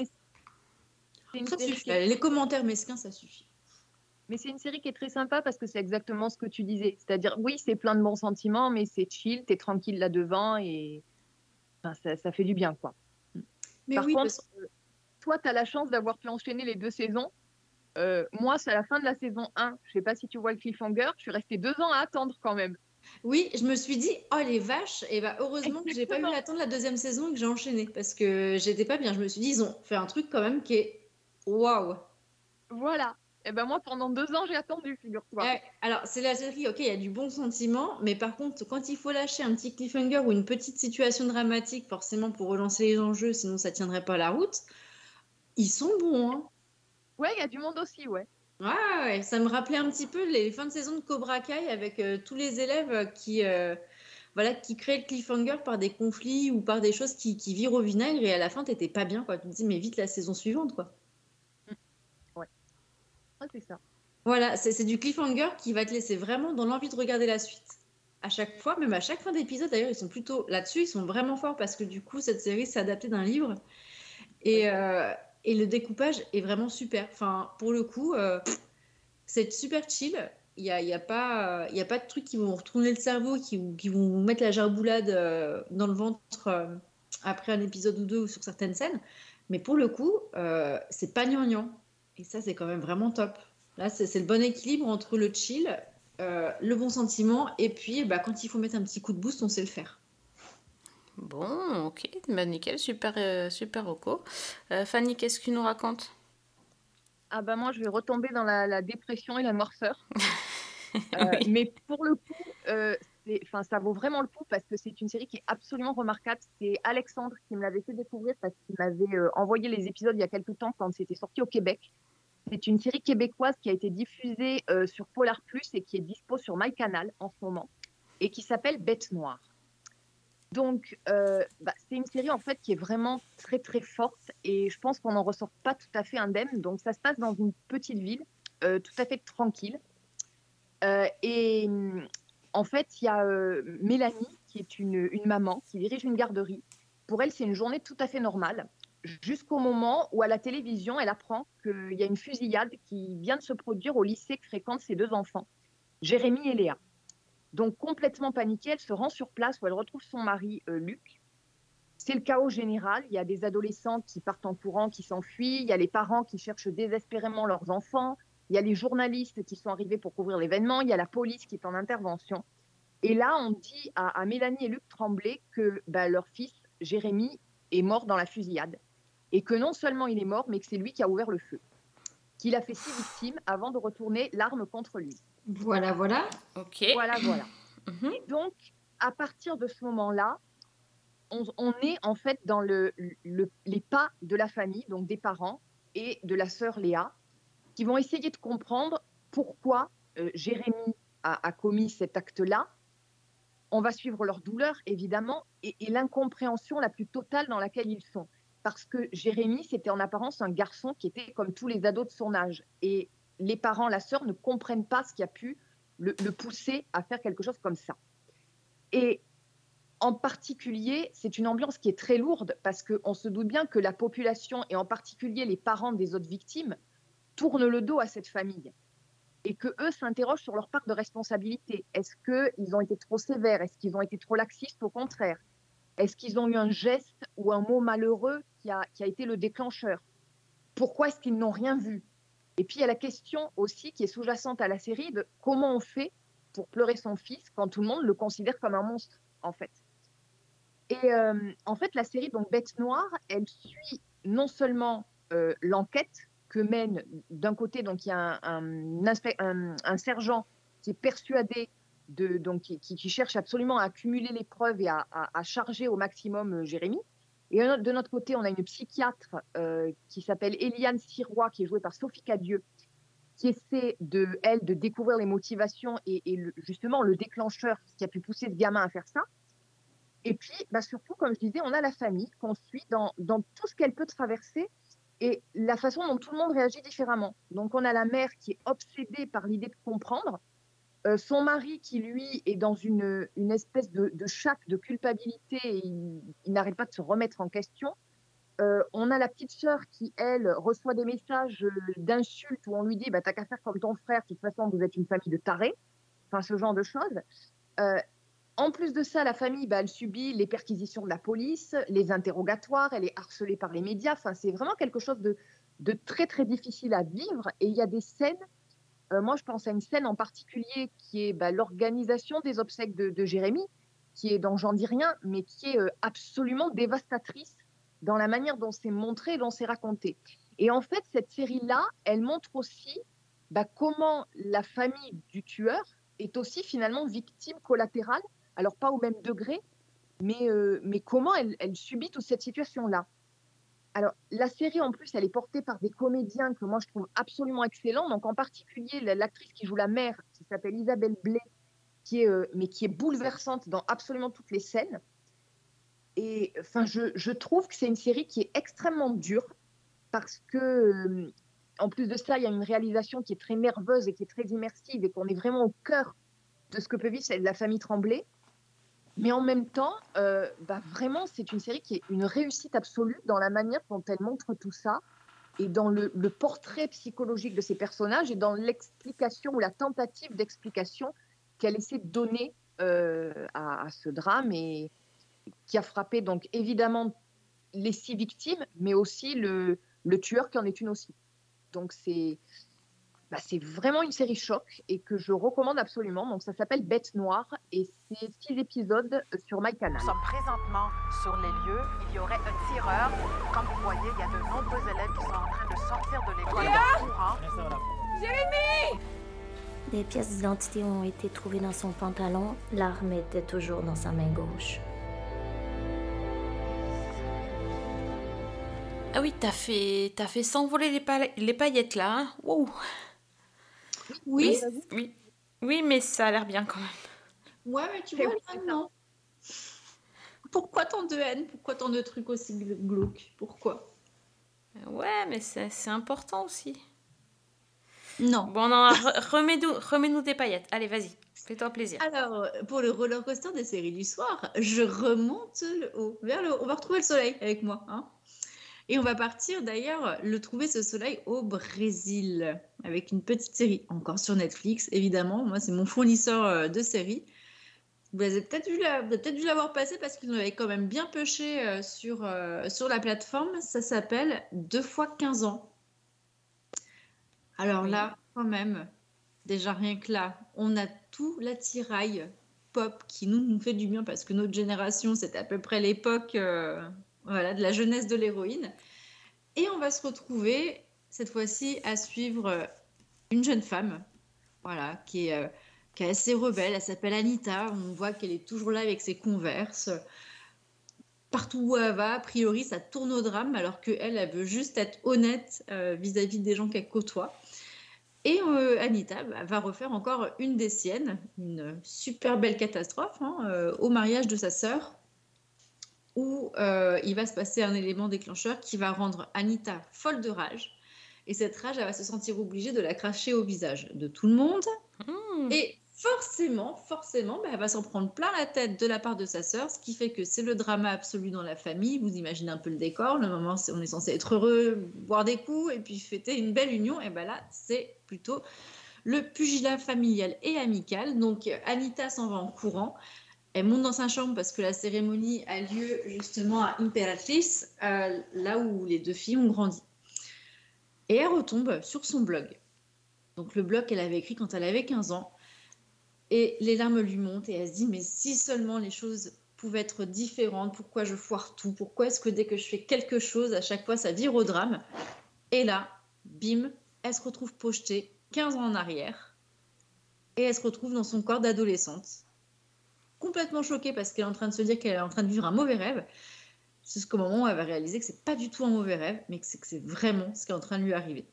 mais ça série suffit. Les commentaires mesquins, ça suffit. Mais c'est une série qui est très sympa parce que c'est exactement ce que tu disais. C'est-à-dire, oui, c'est plein de bons sentiments, mais c'est chill, t'es tranquille là devant et enfin, ça, ça fait du bien, quoi. Mais Par oui, contre, parce- euh, toi, tu as la chance d'avoir pu enchaîner les deux saisons. Euh, moi, c'est à la fin de la saison 1. Je sais pas si tu vois le cliffhanger. Je suis restée deux ans à attendre quand même. oui, je me suis dit, oh les vaches, et bah, heureusement que j'ai pas eu Exactement. à attendre la deuxième saison et que j'ai enchaîné, parce que j'étais pas bien. Je me suis dit, ils ont fait un truc quand même qui est waouh. Voilà. Et ben moi, pendant deux ans, j'ai attendu, figure-toi. Alors, c'est la série, ok, il y a du bon sentiment, mais par contre, quand il faut lâcher un petit cliffhanger ou une petite situation dramatique, forcément pour relancer les enjeux, sinon ça tiendrait pas la route, ils sont bons. Hein. Ouais, il y a du monde aussi, ouais. Ouais, ouais, ça me rappelait un petit peu les fins de saison de Cobra Kai avec euh, tous les élèves euh, qui, euh, voilà, qui créent le cliffhanger par des conflits ou par des choses qui, qui virent au vinaigre et à la fin, t'étais pas bien, quoi. Tu te dis, mais vite la saison suivante, quoi. C'est ça. Voilà, c'est du cliffhanger qui va te laisser vraiment dans l'envie de regarder la suite. À chaque fois, même à chaque fin d'épisode, d'ailleurs, ils sont plutôt là-dessus, ils sont vraiment forts parce que du coup, cette série s'est adaptée d'un livre et, euh, et le découpage est vraiment super. Enfin, pour le coup, euh, c'est super chill. Il n'y a, y a, pas- il y a pas de trucs qui vont retourner le cerveau, qui, qui vont vous mettre la gerboulade euh, dans le ventre après un épisode ou deux ou sur certaines scènes. Mais pour le coup, c'est pas gnangnan. Et ça, c'est quand même vraiment top. Là, c'est le bon équilibre entre le chill, euh, le bon sentiment, et puis bah, quand il faut mettre un petit coup de boost, on sait le faire. Bon, ok, bah nickel, super, euh, super Rocco. Euh, Fanny, qu'est-ce que tu nous racontes? Ah bah moi, je vais retomber dans la, la dépression et la noirceur. Euh, Oui. Mais pour le coup, euh, c'est- enfin, ça vaut vraiment le coup parce que c'est une série qui est absolument remarquable. C'est Alexandre qui me l'avait fait découvrir parce qu'il m'avait euh, envoyé les épisodes il y a quelques temps quand c'était sorti au Québec. C'est une série québécoise qui a été diffusée euh, sur Polar Plus et qui est dispo sur MyCanal en ce moment et qui s'appelle Bête Noire. Donc, euh, bah, c'est une série en fait qui est vraiment très très forte et je pense qu'on n'en ressort pas tout à fait indemne. Donc, ça se passe dans une petite ville tout à fait tranquille. Et en fait, il y a euh, Mélanie qui est une, maman qui dirige une garderie. Pour elle, c'est une journée tout à fait normale jusqu'au moment où à la télévision, elle apprend qu'il y a une fusillade qui vient de se produire au lycée que fréquentent ses deux enfants, Jérémy et Léa. Donc complètement paniquée, elle se rend sur place où elle retrouve son mari euh, Luc. C'est le chaos général. Il y a des adolescents qui partent en courant, qui s'enfuient. Il y a les parents qui cherchent désespérément leurs enfants. Il y a les journalistes qui sont arrivés pour couvrir l'événement. Il y a la police qui est en intervention. Et là, on dit à, à Mélanie et Luc Tremblay que bah, leur fils, Jérémy, est mort dans la fusillade. Et que non seulement il est mort, mais que c'est lui qui a ouvert le feu. Qu'il a fait six victimes avant de retourner l'arme contre lui. Voilà, voilà. Ok. Voilà, voilà. Mhm. Et donc, à partir de ce moment-là, on, on est en fait dans le, le- les pas de la famille, donc des parents et de la sœur Léa, qui vont essayer de comprendre pourquoi euh, Jérémy a, commis cet acte-là. On va suivre leur douleur, évidemment, et, et l'incompréhension la plus totale dans laquelle ils sont. Parce que Jérémy, c'était en apparence un garçon qui était comme tous les ados de son âge. Et les parents, la sœur, ne comprennent pas ce qui a pu le, le pousser à faire quelque chose comme ça. Et en particulier, c'est une ambiance qui est très lourde parce qu'on se doute bien que la population, et en particulier les parents des autres victimes, tournent le dos à cette famille et que eux s'interrogent sur leur part de responsabilité. Est-ce qu'ils ont été trop sévères? Est-ce qu'ils ont été trop laxistes? Au contraire. Est-ce qu'ils ont eu un geste ou un mot malheureux qui a, qui a été le déclencheur? Pourquoi est-ce qu'ils n'ont rien vu? Et puis il y a la question aussi qui est sous-jacente à la série de comment on fait pour pleurer son fils quand tout le monde le considère comme un monstre, en fait. Et euh, en fait, la série donc Bête Noire, elle suit non seulement euh, l'enquête mène d'un côté, donc il y a un, un, sergent qui est persuadé de, donc qui, cherche absolument à accumuler les preuves et à, charger au maximum euh, Jérémy. Et de notre côté, on a une psychiatre euh, qui s'appelle Eliane Sirois, qui est jouée par Sophie Cadieux, qui essaie de elle de découvrir les motivations et, justement le déclencheur, qui a pu pousser ce gamin à faire ça. Et puis, bah, surtout, comme je disais, on a la famille qu'on suit dans, dans tout ce qu'elle peut traverser et la façon dont tout le monde réagit différemment. Donc, on a la mère qui est obsédée par l'idée de comprendre, euh, son mari qui, lui, est dans une, une espèce de, chape de culpabilité et il, n'arrête pas de se remettre en question. Euh, on a la petite sœur qui, elle, reçoit des messages euh, d'insultes où on lui dit bah, T'as qu'à faire comme ton frère, de toute façon, vous êtes une famille de tarés. Enfin, ce genre de choses. En plus de ça, la famille, bah, elle subit les perquisitions de la police, les interrogatoires, elle est harcelée par les médias. Enfin, c'est vraiment quelque chose de, très, très difficile à vivre. Et il y a des scènes, euh, moi je pense à une scène en particulier qui est bah, l'organisation des obsèques de, Jérémy, qui est dans J'en dis rien, mais qui est euh, absolument dévastatrice dans la manière dont c'est montré dont c'est raconté. Et en fait, cette série-là, elle montre aussi bah, comment la famille du tueur est aussi finalement victime collatérale alors pas au même degré, mais, euh, mais comment elle, subit toute cette situation-là? Alors, la série, en plus, elle est portée par des comédiens que moi, je trouve absolument excellents. Donc, en particulier, l'actrice qui joue la mère, qui s'appelle Isabelle Blé, qui est, euh, mais qui est bouleversante dans absolument toutes les scènes. Et enfin, je, je trouve que c'est une série qui est extrêmement dure parce que, euh, en plus de ça, il y a une réalisation qui est très nerveuse et qui est très immersive et qu'on est vraiment au cœur de ce que peut vivre la famille Tremblay. Mais en même temps, euh, bah vraiment, c'est une série qui est une réussite absolue dans la manière dont elle montre tout ça. et dans le, portrait psychologique de ces personnages et dans l'explication ou la tentative d'explication qu'elle essaie de donner euh, à, à ce drame et qui a frappé donc évidemment les six victimes, mais aussi le, le tueur qui en est une aussi. Donc c'est bah, c'est vraiment une série choc et que je recommande absolument. Donc ça s'appelle Bête Noire et c'est six épisodes sur MyCanal. Nous sommes présentement sur les lieux. Il y aurait un tireur. Comme vous voyez, il y a de nombreux élèves qui sont en train de sortir de l'école en courant. Jérémy Des pièces d'identité ont été trouvées dans son pantalon. L'arme était toujours dans sa main gauche. Ah oui, t'as fait, t'as fait s'envoler les, pa- les paillettes là. hein. Wow. Oui. oui, oui, mais ça a l'air bien quand même. Ouais, mais tu vois, là, non. Pourquoi tant de haine? Pourquoi tant de trucs aussi gl- glauques? Pourquoi? Ouais, mais c'est c'est important aussi. Non. Bon, non, re- remets-nous remets-nous des paillettes. Allez, vas-y, fais-toi plaisir. Alors, pour le roller coaster des séries du soir, je remonte le haut, vers le haut. On va retrouver le soleil avec moi. Hein et on va partir d'ailleurs le trouver ce soleil au Brésil avec une petite série encore sur Netflix évidemment. Moi c'est mon fournisseur euh, de séries. Vous avez peut-être la- dû l'avoir passé parce qu'ils nous avaient quand même bien pêché euh, sur, euh, sur la plateforme. Ça s'appelle Deux fois 15 ans. Alors là, quand même, déjà rien que là, on a tout l'attirail pop qui nous, nous fait du bien parce que notre génération, c'est à peu près l'époque euh, voilà, de la jeunesse de l'héroïne. Et on va se retrouver cette fois-ci à suivre euh, une jeune femme voilà, qui, est, euh, qui est assez rebelle. Elle s'appelle Anita. On voit qu'elle est toujours là avec ses converses. Partout où elle va, a priori, ça tourne au drame, alors qu'elle, elle veut juste être honnête euh, vis-à-vis des gens qu'elle côtoie. Et Anita bah, va refaire encore une des siennes, une super belle catastrophe, hein, au mariage de sa sœur, où euh, il va se passer un élément déclencheur qui va rendre Anita folle de rage. Et cette rage, elle va se sentir obligée de la cracher au visage de tout le monde. Hmm. Et forcément, forcément, bah, elle va s'en prendre plein la tête de la part de sa sœur, ce qui fait que c'est le drama absolu dans la famille. Vous imaginez un peu le décor. Le moment, c'est- on est censé être heureux, boire des coups et puis fêter une belle union. Et ben là, c'est plutôt le pugilat familial et amical. Donc Anita s'en va en courant. Elle monte dans sa chambre parce que la cérémonie a lieu justement à Imperatrice, euh, là où les deux filles ont grandi. Et elle retombe sur son blog. Donc le blog qu'elle avait écrit quand elle avait 15 ans. Et les larmes lui montent et elle se dit, mais si seulement les choses pouvaient être différentes, pourquoi je foire tout? Pourquoi est-ce que dès que je fais quelque chose, à chaque fois, ça vire au drame? Et là, bim, elle se retrouve projetée 15 ans en arrière. Et elle se retrouve dans son corps d'adolescente. Complètement choquée parce qu'elle est en train de se dire qu'elle est en train de vivre un mauvais rêve. C'est jusqu'au moment où elle va réaliser que c'est pas du tout un mauvais rêve, mais que c'est que c'est vraiment ce qui est en train de lui arriver.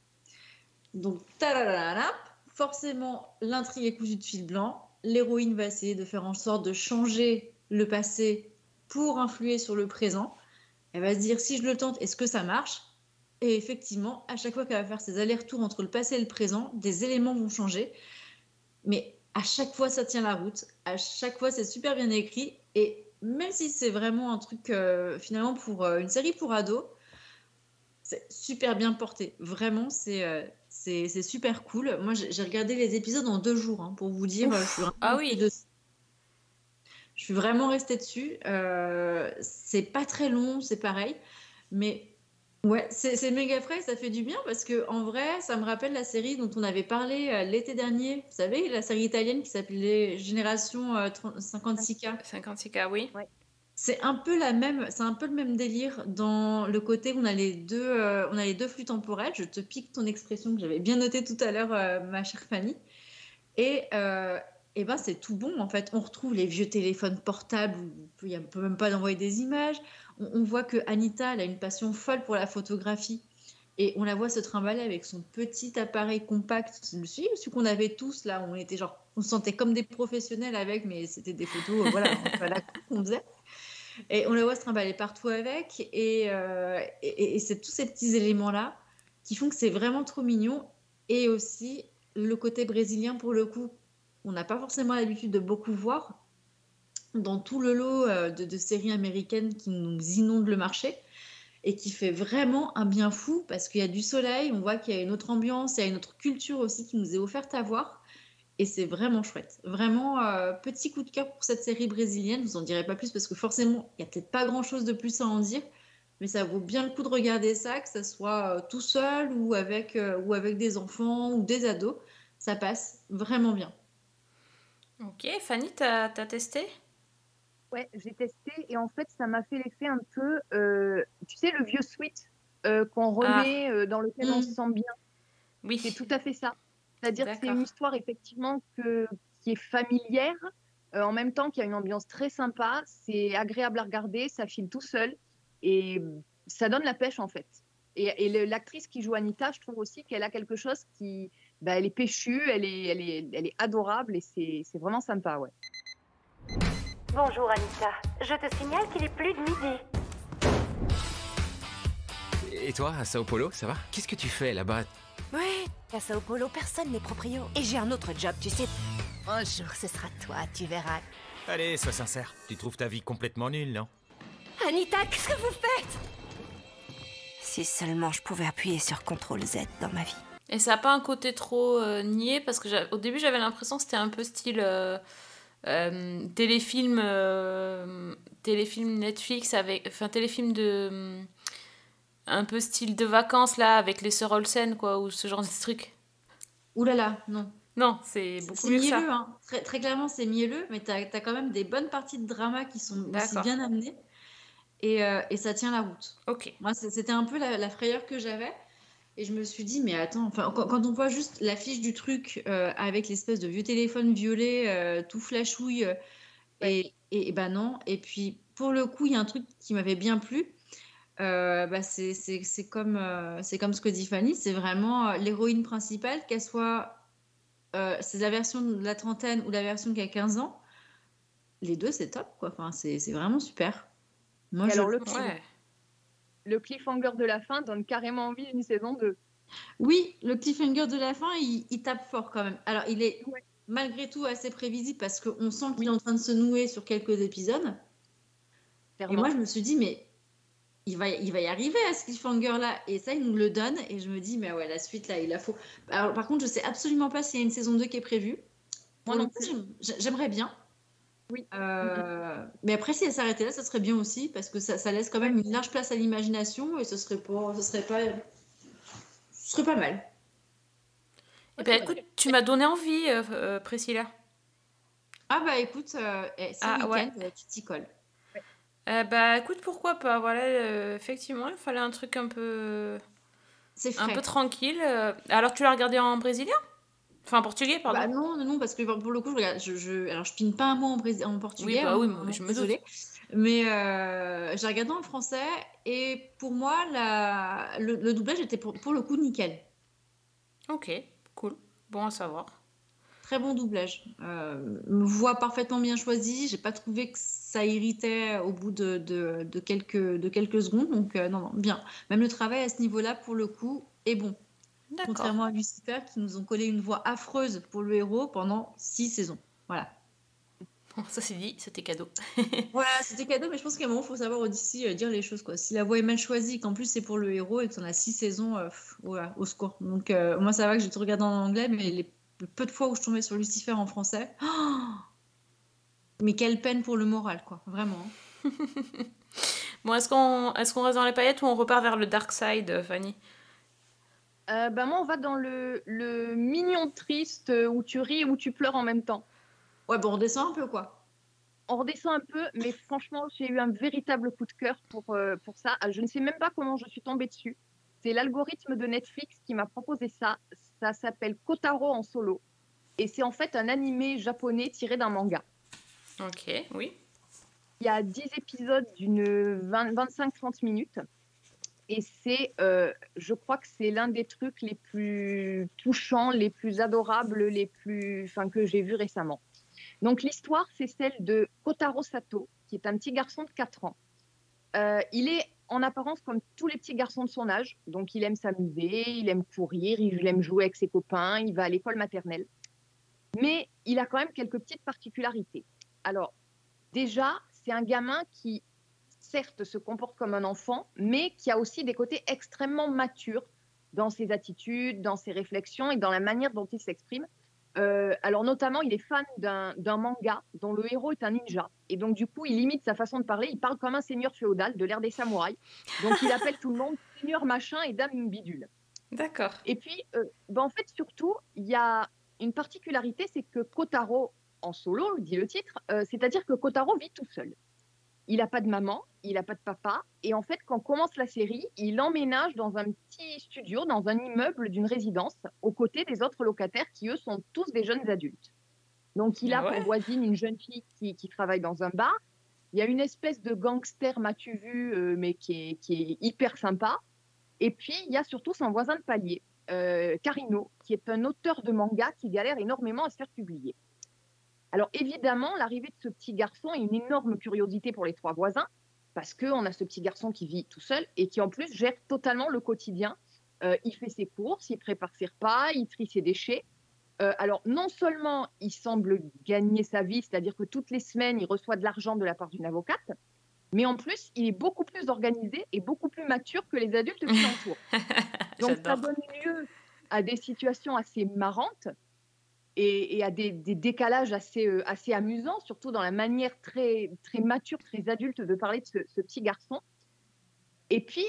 Donc, forcément, l'intrigue est cousue de fil blanc. L'héroïne va essayer de faire en sorte de changer le passé pour influer sur le présent. Elle va se dire si je le tente, est-ce que ça marche? Et effectivement, à chaque fois qu'elle va faire ses allers-retours entre le passé et le présent, des éléments vont changer. Mais à chaque fois, ça tient la route. À chaque fois, c'est super bien écrit. Et même si c'est vraiment un truc euh, finalement pour euh, une série pour ados, c'est super bien porté. Vraiment, c'est euh, c'est super cool. Moi, j'ai regardé les épisodes en deux jours, hein, pour vous dire. Ouf. je suis vraiment Ah oui. dessus. Je suis vraiment restée dessus. C'est pas très long, c'est pareil. Mais ouais, c'est méga frais, ça fait du bien parce que en vrai, ça me rappelle la série dont on avait parlé euh, l'été dernier. Vous savez, la série italienne qui s'appelait Génération euh, 30 56K. 56K, oui. C'est un peu la même, c'est un peu le même délire dans le côté où on a les deux, euh, on a les deux flux temporels. Je te pique ton expression que j'avais bien notée tout à l'heure, euh, ma chère Fanny. Et, euh, et ben c'est tout bon en fait. On retrouve les vieux téléphones portables où il n'y a peut même pas d'envoyer des images. On, voit que Anita elle a une passion folle pour la photographie. Et on la voit se trimballer avec son petit appareil compact, celui, celui qu'on avait tous là, on était genre, on se sentait comme des professionnels avec, mais c'était des photos, euh, voilà, qu'on faisait. Et on la voit se trimballer partout avec, et, euh, et c'est tous ces petits éléments-là qui font que c'est vraiment trop mignon. Et aussi le côté brésilien, pour le coup, on n'a pas forcément l'habitude de beaucoup voir dans tout le lot euh, de, séries américaines qui nous inondent le marché. et qui fait vraiment un bien fou parce qu'il y a du soleil, on voit qu'il y a une autre ambiance, il y a une autre culture aussi qui nous est offerte à voir. Et c'est vraiment chouette. Vraiment, euh, petit coup de cœur pour cette série brésilienne. Je vous en dirai pas plus parce que forcément, il n'y a peut-être pas grand-chose de plus à en dire. Mais ça vaut bien le coup de regarder ça, que ce soit euh, tout seul ou avec, ou avec des enfants ou des ados. Ça passe vraiment bien. Ok, Fanny, t'as as testé? Ouais, j'ai testé et en fait, ça m'a fait l'effet un peu, euh, tu sais, le vieux sweat euh, qu'on remet euh, dans lequel on Mm. se sent bien. Oui. C'est tout à fait ça. C'est-à-dire que c'est une histoire effectivement que, qui est familière, en même temps qu'il y a une ambiance très sympa, c'est agréable à regarder, ça file tout seul et ça donne la pêche en fait. Et, l'actrice qui joue Anita, je trouve aussi qu'elle a quelque chose qui, bah, elle est péchue, elle est, elle est, elle est adorable et c'est vraiment sympa, ouais. Bonjour Anita. Je te signale qu'il est plus de midi. Et toi, à Sao Paulo, ça va? Qu'est-ce que tu fais là-bas? Ouais, à Sao Paulo, personne n'est proprio. Et j'ai un autre job, tu sais. Un jour, ce sera toi, tu verras. Allez, sois sincère. Tu trouves ta vie complètement nulle, non? Anita, qu'est-ce que vous faites? Si seulement je pouvais appuyer sur CTRL Z dans ma vie. Et ça n'a pas un côté trop euh, niais? Parce que au début j'avais l'impression que c'était un peu style euh, euh, téléfilm, euh, téléfilm Netflix avec, enfin téléfilm de euh, un peu style de vacances là avec les sœurs Olsen quoi ou ce genre de truc. Ouh là là, non. Non, c'est beaucoup mieux que ça. hein. Très, très clairement, c'est mielleux, mais tu as, quand même des bonnes parties de drama qui sont aussi bien amenées. Et, euh, et ça tient la route. Ok. Moi, c'était un peu la, la frayeur que j'avais. Et je me suis dit, mais attends, enfin, quand, quand on voit juste l'affiche du truc euh, avec l'espèce de vieux téléphone violet, euh, tout flashouille, euh, et, et, et ben non. Et puis, pour le coup, il y a un truc qui m'avait bien plu. Euh, bah, c'est c'est- c'est comme, euh, c'est comme ce que dit Fanny, c'est vraiment euh, l'héroïne principale, qu'elle soit. euh, c'est la version de la trentaine ou la version qui a 15 ans. Les deux, c'est top, quoi. Enfin, c'est c'est vraiment super. Moi, Et je alors, le, trouve- le cliffhanger de la fin donne carrément envie d'une saison 2. Oui, le cliffhanger de la fin, il, il tape fort quand même. Alors, il est malgré tout assez prévisible parce qu'on sent qu'il est en train de se nouer sur quelques épisodes. Et moi, je me suis dit, mais il va, il va y arriver à ce cliffhanger-là. Et ça, il nous le donne. Et je me dis, mais ouais, la suite, là, il la faut. Alors, par contre, je sais absolument pas s'il y a une saison 2 qui est prévue. Moi non plus. j'aime- J'aimerais bien. Oui. Euh, Mais après, si elle s'arrêtait là, ça serait bien aussi parce que ça, ça laisse quand même une large place à l'imagination et ce serait pas, ce serait pas, ce serait pas mal. Eh ben écoute, tu m'as donné envie, euh, euh, Priscilla. Ah bah écoute, euh, eh, ce Ah, week-end, ouais. euh, tu t'y colles. Eh bah écoute, pourquoi pas Voilà, euh, effectivement, il fallait un truc un peu, un frais. peu tranquille. Alors tu l'as regardé en brésilien? Enfin en portugais, pardon. Bah non, non, non, parce que pour le coup, je regarde, je, je- alors je pine pas un mot en, portugais. Oui, bah hein, oui, mais je me désolée. Mais euh, j'ai regardé en français et pour moi, la, le, le doublage était pour, pour le coup nickel. Ok, cool. Bon à savoir. Très bon doublage. Euh, voix parfaitement bien choisie. J'ai pas trouvé que ça irritait au bout de, de, de quelques, de quelques secondes. Donc, euh, non, non, bien. Même le travail à ce niveau-là, pour le coup, est bon. Contrairement à Lucifer, qui nous ont collé une voix affreuse pour le héros pendant six saisons. Voilà. Bon, ça c'est dit, c'était cadeau. Voilà, c'était cadeau, mais je pense qu'à un moment, il faut savoir d'ici euh, dire les choses. Quoi. Si la voix est mal choisie, qu'en plus c'est pour le héros et que t'en as six saisons, euh, pff, voilà, au secours. Donc, euh, moi, ça va que j'ai tout regardé en anglais, mais les le peu de fois où je tombais sur Lucifer en français, oh mais quelle peine pour le moral, quoi, vraiment. hein. Bon, est-ce qu'on est qu'on reste dans les paillettes ou on repart vers le dark side, euh, Fanny? Euh, bah moi, on va dans le, le mignon triste euh, où tu ris et où tu pleures en même temps. Ouais, bon, on redescend un peu, quoi. On redescend un peu, mais franchement, j'ai eu un véritable coup de cœur pour, euh, pour ça. Ah, Je ne sais même pas comment je suis tombée dessus. C'est l'algorithme de Netflix qui m'a proposé ça. Ça s'appelle Kotaro en solo. Et c'est en fait un animé japonais tiré d'un manga. Ok, oui. Il y a 10 épisodes d'une 25-30 minutes. Et c'est, euh, je crois que c'est l'un des trucs les plus touchants, les plus adorables, les plus, enfin, que j'ai vu récemment. Donc l'histoire, c'est celle de Kotaro Sato, qui est un petit garçon de 4 ans. Euh, il est en apparence comme tous les petits garçons de son âge. Donc il aime s'amuser, il aime courir, il aime jouer avec ses copains, il va à l'école maternelle. Mais il a quand même quelques petites particularités. Alors, déjà, c'est un gamin qui certes, se comporte comme un enfant, mais qui a aussi des côtés extrêmement matures dans ses attitudes, dans ses réflexions et dans la manière dont il s'exprime. Euh, alors notamment, il est fan d'un manga dont le héros est un ninja. Et donc du coup, il imite sa façon de parler. Il parle comme un seigneur féodal de l'ère des samouraïs. Donc il appelle tout le monde seigneur machin et dame bidule. D'accord. Et puis, euh, ben, en fait, surtout, il y a une particularité, c'est que Kotaro, en solo, dit le titre, euh, c'est-à-dire que Kotaro vit tout seul. Il n'a pas de maman, il n'a pas de papa, et en fait, quand commence la série, il emménage dans un petit studio, dans un immeuble d'une résidence, aux côtés des autres locataires qui, eux, sont tous des jeunes adultes. Donc, il a Ah ouais. pour voisine une jeune fille qui, qui travaille dans un bar. Il y a une espèce de gangster, m'as-tu vu, euh, mais qui est, qui est hyper sympa. Et puis, il y a surtout son voisin de palier, euh, Karino, qui est un auteur de manga qui galère énormément à se faire publier. Alors évidemment, l'arrivée de ce petit garçon est une énorme curiosité pour les trois voisins, parce qu'on a ce petit garçon qui vit tout seul et qui en plus gère totalement le quotidien. Euh, il fait ses courses, il prépare ses repas, il trie ses déchets. Euh, alors non seulement il semble gagner sa vie, c'est-à-dire que toutes les semaines il reçoit de l'argent de la part d'une avocate, mais en plus il est beaucoup plus organisé et beaucoup plus mature que les adultes qui l'entourent. Donc ça donne lieu à des situations assez marrantes et, à des, décalages assez, euh, assez amusants, surtout dans la manière très, très mature, très adulte de parler de ce, ce petit garçon. Et puis,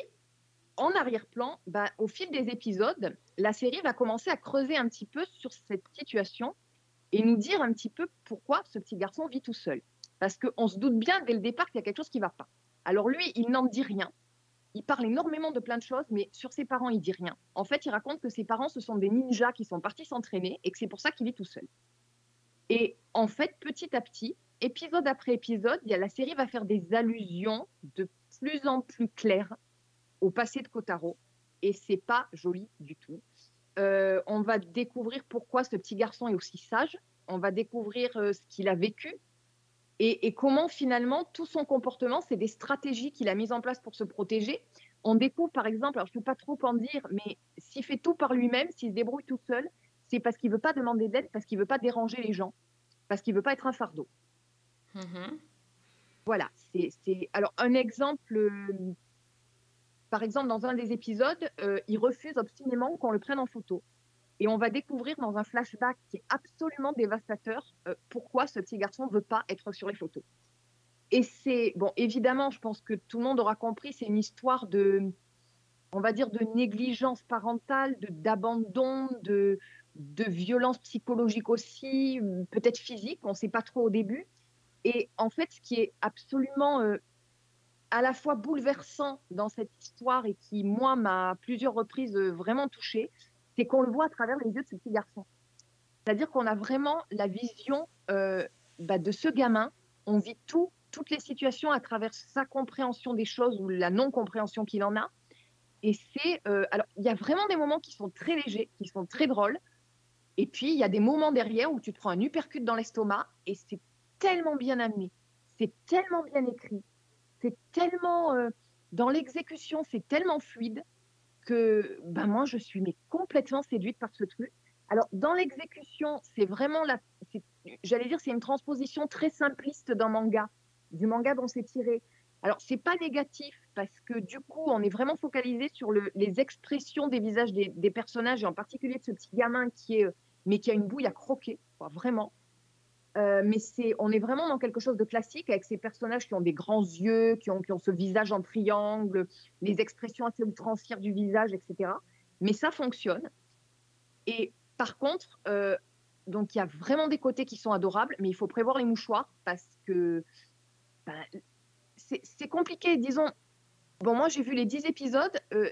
en arrière-plan, bah, au fil des épisodes, la série va commencer à creuser un petit peu sur cette situation et nous dire un petit peu pourquoi ce petit garçon vit tout seul. Parce qu'on se doute bien dès le départ qu'il y a quelque chose qui ne va pas. Alors lui, il n'en dit rien. Il parle énormément de plein de choses, mais sur ses parents, il dit rien. En fait, il raconte que ses parents, ce sont des ninjas qui sont partis s'entraîner et que c'est pour ça qu'il vit tout seul. Et en fait, petit à petit, épisode après épisode, la série va faire des allusions de plus en plus claires au passé de Kotaro. Et c'est pas joli du tout. Euh, on va découvrir pourquoi ce petit garçon est aussi sage. On va découvrir euh, ce qu'il a vécu et, et comment finalement tout son comportement, c'est des stratégies qu'il a mises en place pour se protéger. On découvre par exemple, alors je ne peux pas trop en dire, mais s'il fait tout par lui-même, s'il se débrouille tout seul, c'est parce qu'il ne veut pas demander d'aide, parce qu'il ne veut pas déranger les gens, parce qu'il ne veut pas être un fardeau. Mhm. Voilà, c'est c'est- alors un exemple. euh, par exemple, dans un des épisodes, euh, il refuse obstinément qu'on le prenne en photo. Et on va découvrir dans un flashback qui est absolument dévastateur euh, pourquoi ce petit garçon ne veut pas être sur les photos. Et c'est, bon, évidemment, je pense que tout le monde aura compris, c'est une histoire de, on va dire, de négligence parentale, d'abandon, de, de violence psychologique aussi, peut-être physique, on ne sait pas trop au début. Et en fait, ce qui est absolument euh, à la fois bouleversant dans cette histoire et qui, moi, m'a à plusieurs reprises euh, vraiment touchée, c'est qu'on le voit à travers les yeux de ce petit garçon. C'est-à-dire qu'on a vraiment la vision euh, bah, de ce gamin. On vit tout, toutes les situations à travers sa compréhension des choses ou la non-compréhension qu'il en a. Et c'est. euh, alors, il y a vraiment des moments qui sont très légers, qui sont très drôles. Et puis, il y a des moments derrière où tu te prends un uppercut dans l'estomac et c'est tellement bien amené. C'est tellement bien écrit. C'est tellement. euh, dans l'exécution, c'est tellement fluide que ben moi, je suis mais complètement séduite par ce truc. Alors, dans l'exécution, c'est vraiment la. J'allais dire, c'est une transposition très simpliste d'un manga, du manga dont c'est tiré. Alors, c'est pas négatif parce que du coup, on est vraiment focalisé sur le- les expressions des visages des, des personnages et en particulier de ce petit gamin qui est, euh, mais qui a une bouille à croquer, quoi, vraiment. Euh, mais c'est, on est vraiment dans quelque chose de classique avec ces personnages qui ont des grands yeux, qui ont, qui ont ce visage en triangle, les expressions assez outrancières du visage, etc. Mais ça fonctionne. Et par contre, euh, donc il y a vraiment des côtés qui sont adorables, mais il faut prévoir les mouchoirs parce que ben, c'est compliqué. Disons, bon, moi j'ai vu les 10 épisodes. euh,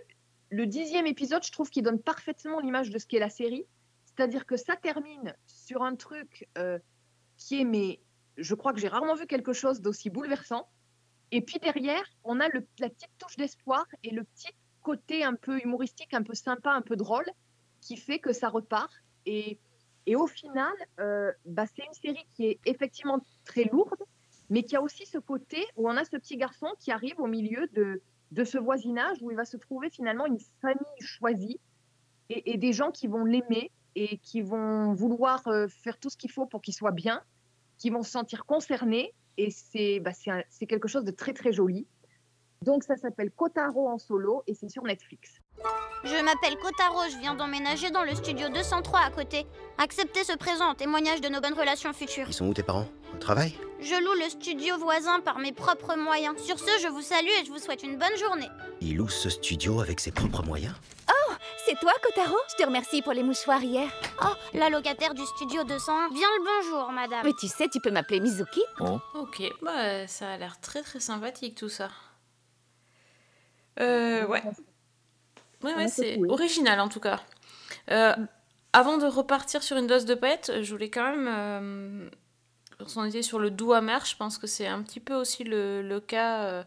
le dixième épisode, je trouve qu'il donne parfaitement l'image de ce qu'est la série. C'est-à-dire que ça termine sur un truc qui est, mais je crois que j'ai rarement vu quelque chose d'aussi bouleversant. Et puis derrière, on a le- la petite touche d'espoir et le petit côté un peu humoristique, un peu sympa, un peu drôle, qui fait que ça repart. Et, et au final, euh, bah, c'est une série qui est effectivement très lourde, mais qui a aussi ce côté où on a ce petit garçon qui arrive au milieu de, de ce voisinage où il va se trouver finalement une famille choisie et, et des gens qui vont l'aimer et qui vont vouloir euh, faire tout ce qu'il faut pour qu'il soit bien, qui vont se sentir concernés. Et c'est bah, c'est un- c'est quelque chose de très très joli. Donc ça s'appelle Kotaro en solo et c'est sur Netflix. Je m'appelle Kotaro, je viens d'emménager dans le studio 203 à côté. Acceptez ce présent en témoignage de nos bonnes relations futures. Ils sont où tes parents? Au travail? Je loue le studio voisin par mes propres moyens. Sur ce, je vous salue et je vous souhaite une bonne journée. Il loue ce studio avec ses propres moyens? Oh, c'est toi, Kotaro? Je te remercie pour les mouchoirs hier. Oh, la locataire du studio 201. Bien le bonjour, madame. Mais tu sais, tu peux m'appeler Mizuki. Oh. Ok, bah ça a l'air très très sympathique tout ça. Euh, ouais. Ouais, ouais, c'est original en tout cas. Euh, avant de repartir sur une dose de pète, je voulais quand même. Euh, on était sur le doux amer, je pense que c'est un petit peu aussi le, le cas euh,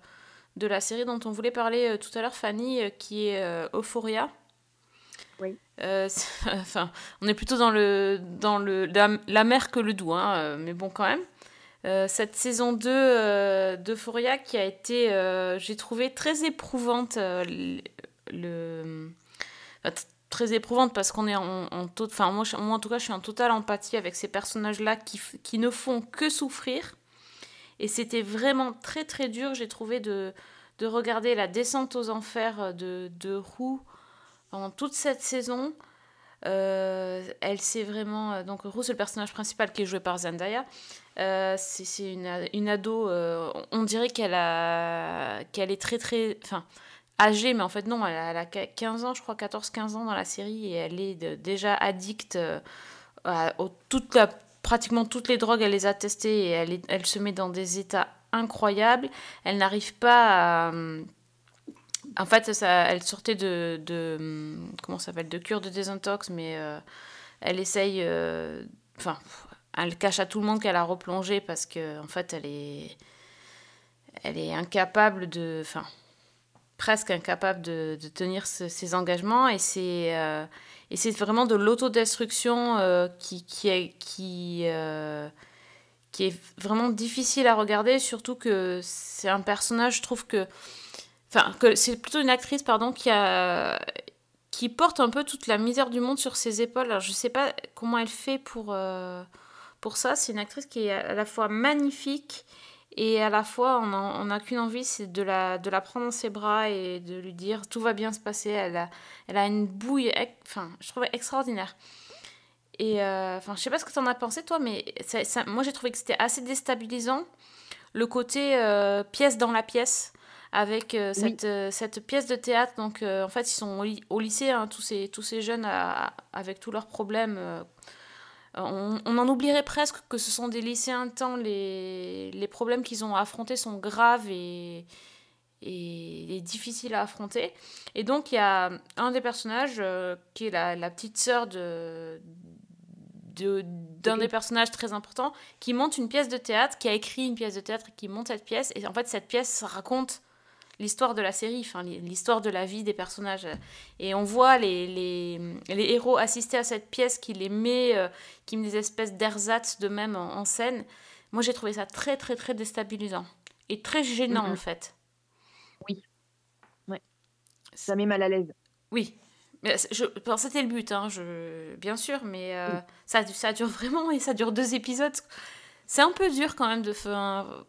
de la série dont on voulait parler euh, tout à l'heure, Fanny, euh, qui est euh, Euphoria. Euh, enfin, on est plutôt dans le dans le la, mer que le doux, hein, euh, mais bon quand même. Euh, cette saison 2 euh, d'Euphoria qui a été, j'ai trouvé très éprouvante. le, très éprouvante parce qu'on est en, en tot- enfin moi, moi en tout cas je suis en totale empathie avec ces personnages là qui, qui ne font que souffrir et c'était vraiment très très dur j'ai trouvé de, de regarder la descente aux enfers de, de Roux toute cette saison euh, elle s'est vraiment. euh, Donc, c'est le personnage principal qui est joué par Zendaya. Euh, c'est une, ado. on dirait qu'elle a est très, très. Enfin, âgée, mais en fait, non, elle a, elle a qu- 15 ans, je crois, 14-15 ans dans la série, et elle est déjà addicte à toute la, pratiquement toutes les drogues, elle les a testées, et elle, se met dans des états incroyables. Elle n'arrive pas à. En fait, ça, elle sortait de, de comment s'appelle de cure de désintox, mais euh, elle essaye, euh, enfin, elle cache à tout le monde qu'elle a replongé parce que en fait, elle est, elle est incapable de, enfin, presque incapable de, tenir ses engagements et c'est euh, et c'est vraiment de l'autodestruction qui est qui qui est vraiment difficile à regarder, surtout que c'est un personnage, je trouve que C'est plutôt une actrice, pardon, qui porte un peu toute la misère du monde sur ses épaules. Alors, je sais pas comment elle fait pour, euh, pour ça. C'est une actrice qui est à la fois magnifique et à la fois on n'a qu'une envie, c'est de la, prendre dans ses bras et de lui dire tout va bien se passer. Elle a, une bouille, enfin, je trouvais extraordinaire. Et euh, je sais pas ce que tu en as pensé toi, mais moi j'ai trouvé que c'était assez déstabilisant le côté euh, pièce dans la pièce avec euh, cette, euh, cette pièce de théâtre. Donc, euh, en fait, ils sont au, ly- au lycée, hein, tous, ces, tous ces jeunes à- à- avec tous leurs problèmes. on, on en oublierait presque que ce sont des lycéens tant les, les problèmes qu'ils ont à affronter sont graves et, et, et difficiles à affronter. Et donc, il y a un des personnages qui est la, la petite sœur de de- d'un des personnages très importants qui monte une pièce de théâtre, qui a écrit une pièce de théâtre et qui monte cette pièce. Et en fait, cette pièce raconte l'histoire de la série, enfin l'histoire de la vie des personnages. Et on voit les, les, les héros assister à cette pièce qui les met, euh, qui met des espèces d'ersatz de même en, en scène. Moi, j'ai trouvé ça très, très, très déstabilisant. Et très gênant, Mhm. en fait. Oui. Ouais. Ça met mal à l'aise. Oui. C'était le but, hein, je, bien sûr, mais euh, ça, ça dure vraiment et ça dure deux épisodes. C'est un peu dur quand même de faire. C'est-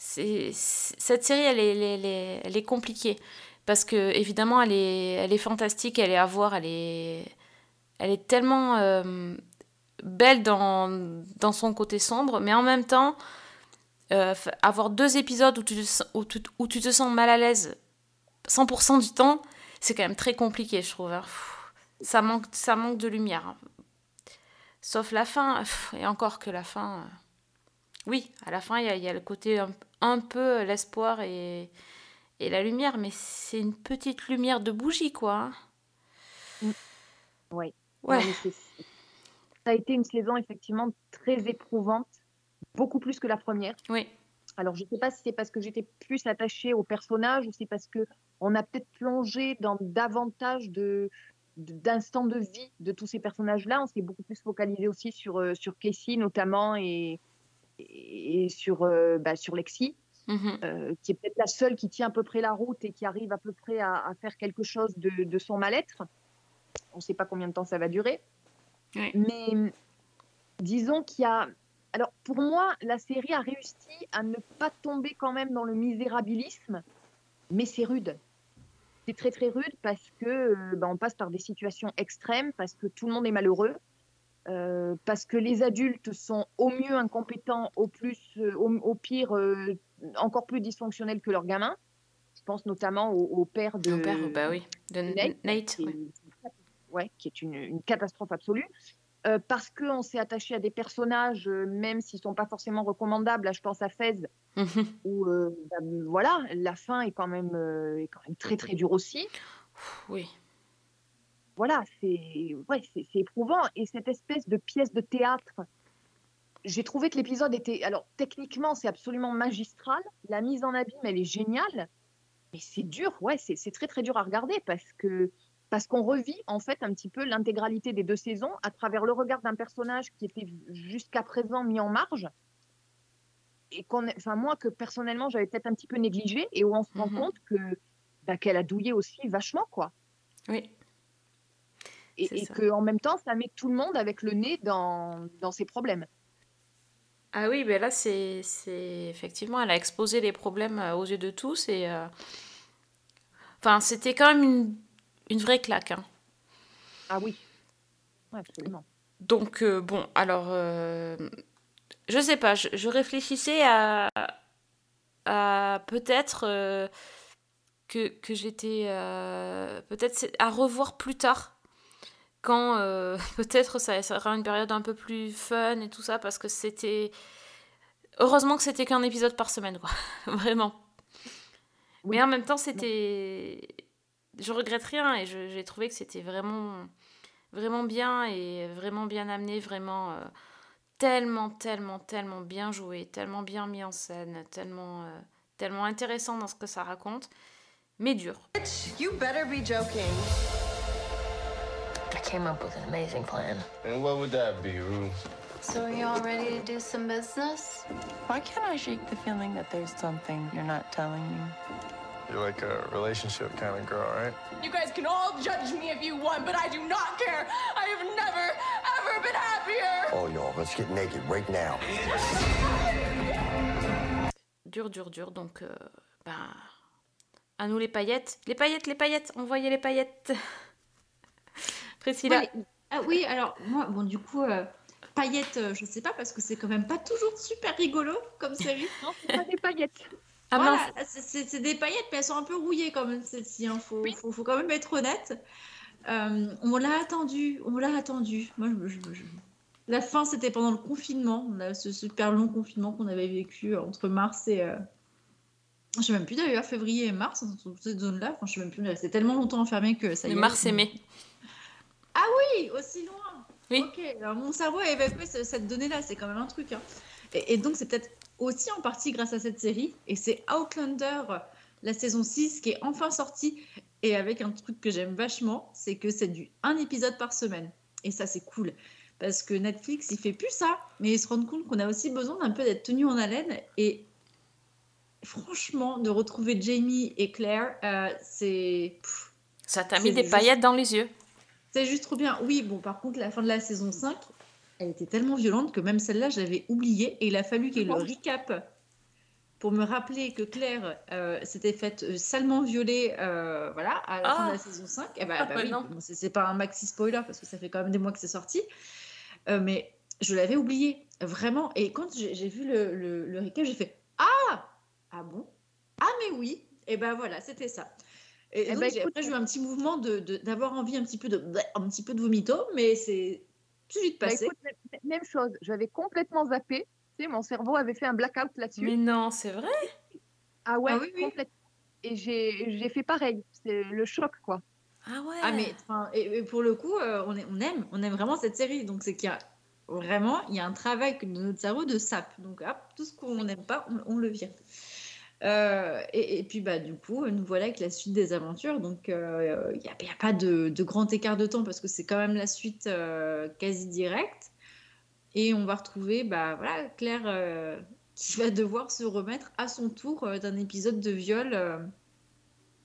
cette série, elle est, elle, est, elle est- compliquée. Parce que, évidemment, elle est, elle est fantastique, elle est à voir, elle est, elle est tellement euh, belle dans, dans son côté sombre, mais en même temps, euh, avoir deux épisodes où tu, te où, tu, où tu te sens mal à l'aise 100% du temps, c'est quand même très compliqué, je trouve. hein. Ça manque, ça manque de lumière. hein. Sauf la fin, et encore que la fin. euh, Oui, à la fin, il y y a le côté un peu l'espoir et, et la lumière, mais c'est une petite lumière de bougie, quoi. hein. Oui. Ouais. Non, mais c'est- Ça a été une saison effectivement très éprouvante, beaucoup plus que la première. Oui. Alors, je ne sais pas si c'est parce que j'étais plus attachée au personnage ou c'est parce que on a peut-être plongé dans davantage de de- d'instants de vie de tous ces personnages-là. On s'est beaucoup plus focalisé aussi sur, euh, sur Casey notamment et, et, et sur, euh, bah, sur Lexi, Mhm. euh, qui est peut-être la seule qui tient à peu près la route et qui arrive à peu près à, à faire quelque chose de, de son mal-être. On ne sait pas combien de temps ça va durer. Oui. Mais hum, disons qu'il y a. Alors, pour moi, la série a réussi à ne pas tomber quand même dans le misérabilisme, mais c'est rude. C'est très très rude parce que on passe par des situations extrêmes, parce que tout le monde est malheureux, euh, parce que les adultes sont au mieux incompétents, au, plus, euh, au, au pire euh, encore plus dysfonctionnels que leurs gamins. Je pense notamment au, au père de père, bah oui, de Nate, Nate, qui est- oui. ouais, qui est une, une catastrophe absolue. Parce qu'on s'est attaché à des personnages, même s'ils sont pas forcément recommandables. Là, je pense à Fez, où euh, bah, voilà, la fin est quand même, est quand même très très dure aussi. Oui. Voilà, c'est ouais, c'est éprouvant. Et cette espèce de pièce de théâtre, j'ai trouvé que l'épisode était. Alors, techniquement, c'est absolument magistral. La mise en abîme, elle est géniale. Mais c'est dur, ouais, c'est c'est très très dur à regarder parce que parce qu'on revit en fait un petit peu l'intégralité des deux saisons à travers le regard d'un personnage qui était jusqu'à présent mis en marge et qu'on, enfin moi que personnellement j'avais peut-être un petit peu négligé et où on se rend Mhm. compte que bah, qu'elle a douillé aussi vachement quoi. Oui. Et, et ça. que en même temps ça met tout le monde avec le nez dans, dans ses problèmes. Ah oui, ben là, c'est effectivement, elle a exposé les problèmes euh, aux yeux de tous et. euh, Enfin, c'était quand même une, une vraie claque. hein. Ah oui, Ouais, absolument. Donc, euh, bon, alors. euh, Je sais pas, je, je réfléchissais à. à peut-être. que, que j'étais. peut-être à revoir plus tard. Quand euh, peut-être ça sera une période un peu plus fun et tout ça, parce que c'était. Heureusement que c'était qu'un épisode par semaine, quoi. Vraiment. Mais en même temps, c'était. Je regrette rien et j'ai trouvé que c'était vraiment. Vraiment bien et vraiment bien amené, vraiment. euh, tellement, tellement, tellement bien joué, tellement bien mis en scène, tellement. euh, tellement intéressant dans ce que ça raconte, mais dur. You better be joking. I came up with an amazing plan. And what would that be, Rue? So are y'all ready to do some business? Why can't I shake the feeling that there's something you're not telling me? You're like a relationship kind of girl, right? You guys can all judge me if you want, but I do not care. I have never, ever been happier. Oh, no, let's get naked right now. Dur, dur, dur. Donc, euh, ben, à nous les paillettes. Les paillettes, les paillettes, envoyez les paillettes. Priscilla. Ah oui, alors moi, bon, du coup, euh, paillettes, euh, je sais pas, parce que c'est quand même pas toujours super rigolo comme série. non, c'est pas des paillettes. Ah voilà, c'est- des paillettes, mais elles sont un peu rouillées quand même, celles-ci. Il faut, faut, faut quand même être honnête. Euh, on l'a attendu, on l'a attendu. Moi, je- je- je- La fin, c'était pendant le confinement, on a ce super long confinement qu'on avait vécu entre mars et. euh, Je sais même plus d'ailleurs, février et mars, dans cette zone-là. Enfin, je sais même plus, mais c'est tellement longtemps enfermé que ça y est. mars et mai. Ah oui, aussi loin. Oui. Ok, alors mon cerveau a évacué ce- cette donnée-là, c'est quand même un truc. hein. Et, et donc, c'est peut-être aussi en partie grâce à cette série. Et c'est Outlander, la saison 6, qui est enfin sortie. Et avec un truc que j'aime vachement, c'est que c'est du un épisode par semaine. Et ça, c'est cool. Parce que Netflix, il fait plus ça. Mais ils se rendent compte qu'on a aussi besoin d'un peu d'être tenu en haleine. Et franchement, de retrouver Jamie et Claire, euh, c'est. Ça t'a mis des juste- paillettes dans les yeux. C'est juste trop bien. Oui, bon, par contre, la fin de la saison 5, elle était tellement violente que même celle-là, je l'avais oubliée. Et il a fallu qu'il y ait le recap pour me rappeler que Claire euh, s'était faite euh, salement violer euh, voilà, à la fin de Ah. la saison 5. Eh ben, Ah, bah bah oui, bon, c'est pas un maxi spoiler parce que ça fait quand même des mois que c'est sorti. Euh, mais je l'avais oublié, vraiment. Et quand j'ai vu le, le, le recap, j'ai fait Ah Ah bon? Ah, mais oui Et ben voilà, c'était ça. Et Eh donc, ben, j'ai- écoute, après, j'ai eu un petit mouvement de- de- d'avoir envie un petit peu de un petit peu de vomito, mais c'est tout de suite Bah, passé. écoute, même- chose, j'avais complètement zappé. Tu sais, mon cerveau avait fait un blackout là-dessus. Mais non, c'est vrai? Ah ouais, Ah oui, oui. complètement. Et j'ai j'ai fait pareil. C'est le choc, quoi. Ah ouais Ah mais enfin, et, et pour le coup, euh, on, est- on aime, on aime vraiment cette série. Donc c'est qu'il y a vraiment, il y a un travail de notre cerveau de sap. Donc hop, tout ce qu'on n'aime pas, on, on le vire. Euh, et, et puis bah du coup, nous voilà avec la suite des aventures. Donc euh, il n'y a, pas de, de grand écart de temps parce que c'est quand même la suite euh, quasi directe. Et on va retrouver bah voilà Claire euh, qui va devoir se remettre à son tour euh, d'un épisode de viol. euh,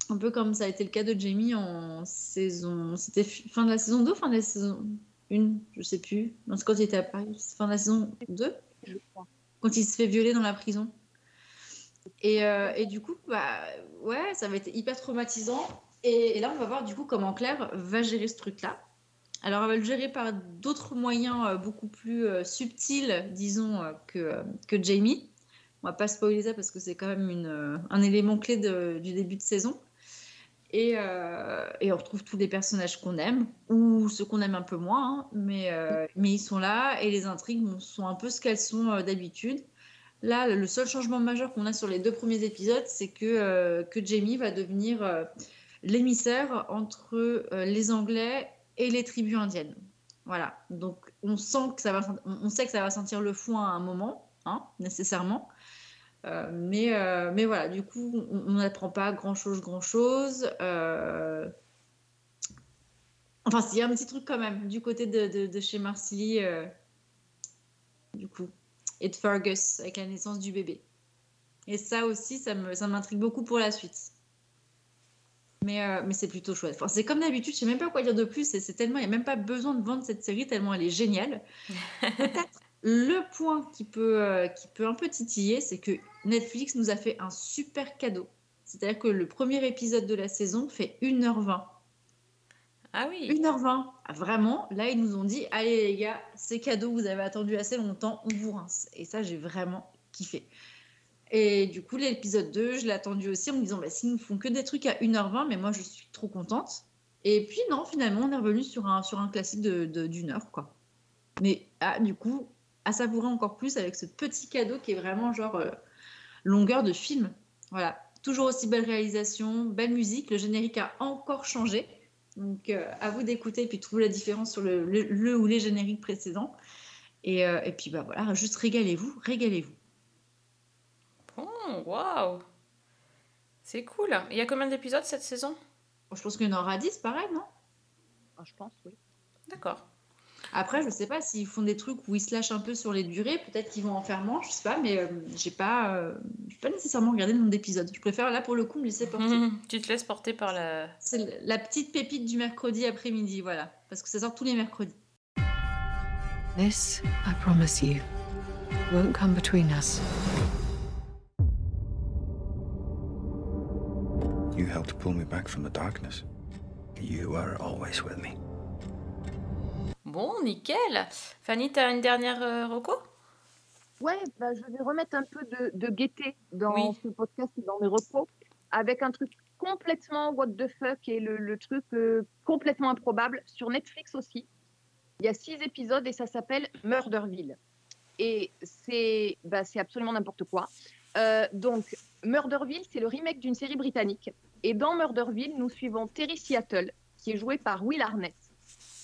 un peu comme ça a été le cas de Jamie en saison. C'était fi- fin de la saison 2 fin de la saison 1 Je sais plus. Non, c'est quand il était à Paris. Fin de la saison 2 Je crois. Quand il se fait violer dans la prison. Et, euh, et du coup, bah, ouais, ça va être hyper traumatisant. Et, là, on va voir du coup comment Claire va gérer ce truc-là. Alors, elle va le gérer par d'autres moyens euh, beaucoup plus euh, subtils, disons, que, Jamie. On va pas spoiler ça parce que c'est quand même un élément clé du début de saison. Et, on retrouve tous les personnages qu'on aime, ou ceux qu'on aime un peu moins, hein, mais, ils sont là et les intrigues sont un peu ce qu'elles sont d'habitude. Là, le seul changement majeur qu'on a sur les deux premiers épisodes, c'est que, euh, que Jamie va devenir euh, l'émissaire entre euh, les Anglais et les tribus indiennes. Voilà. Donc, on sent que ça va, on sait que ça va sentir le foin à un moment, hein, nécessairement. Mais, mais voilà, du coup, on n'apprend pas grand-chose, grand-chose. Enfin, il y a un petit truc quand même du côté de, de, chez Marcilly, et de Fergus avec la naissance du bébé. Et ça aussi, ça me, ça m'intrigue beaucoup pour la suite. Mais, euh, mais c'est plutôt chouette. Enfin, c'est comme d'habitude, je sais même pas quoi dire de plus. C'est tellement, il n'y a même pas besoin de vendre cette série tellement elle est géniale. Peut-être le point qui peut, euh, qui peut un peu titiller, c'est que Netflix nous a fait un super cadeau. C'est-à-dire que le premier épisode de la saison fait 1h20. Ah oui. 1h20. Ah, Vraiment, là, ils nous ont dit Allez, les gars, c'est cadeau, vous avez attendu assez longtemps, on vous rince. Et ça, j'ai vraiment kiffé. Et du coup, l'épisode 2, je l'ai attendu aussi en me disant bah, S'ils ne font que des trucs à 1h20, mais moi, je suis trop contente. Et puis, non, finalement, on est revenu sur un, sur un classique de, de- d'une heure, quoi. Mais ah, du coup, à savourer encore plus avec ce petit cadeau qui est vraiment genre euh, longueur de film. Voilà. Toujours aussi belle réalisation, belle musique. Le générique a encore changé. Donc, euh, à vous d'écouter et puis de trouver la différence sur le, le- le ou les génériques précédents. Et, euh, et puis, bah voilà, juste régalez-vous, régalez-vous. Bon, waouh. C'est cool. Il y a combien d'épisodes cette saison? Je pense qu'il y en aura 10, pareil, non? Ah, Je pense, oui. D'accord. Après, je sais pas s'ils font des trucs où ils se lâchent un peu sur les durées. Peut-être qu'ils vont en faire moins, je sais pas, mais euh, j'ai pas, euh, j'ai pas nécessairement regardé le nombre d'épisodes. Je préfère là pour le coup me laisser porter. tu te laisses porter par la. C'est la petite pépite du mercredi après-midi, voilà, parce que ça sort tous les mercredis. This, I promise you, won't come between us. You helped pull me back from the darkness. You are always with me. Bon, nickel. Fanny, t'as une dernière euh, reco? Ouais, bah, je vais remettre un peu de, de gaieté dans Oui. ce podcast et dans mes repos, avec un truc complètement what the fuck et le, le truc euh, complètement improbable sur Netflix aussi. Il y a six épisodes et ça s'appelle Murderville. Et c'est bah, absolument n'importe quoi. Euh, donc, Murderville, c'est le remake d'une série britannique. Et dans Murderville, nous suivons Terry Seattle, qui est joué par Will Arnett,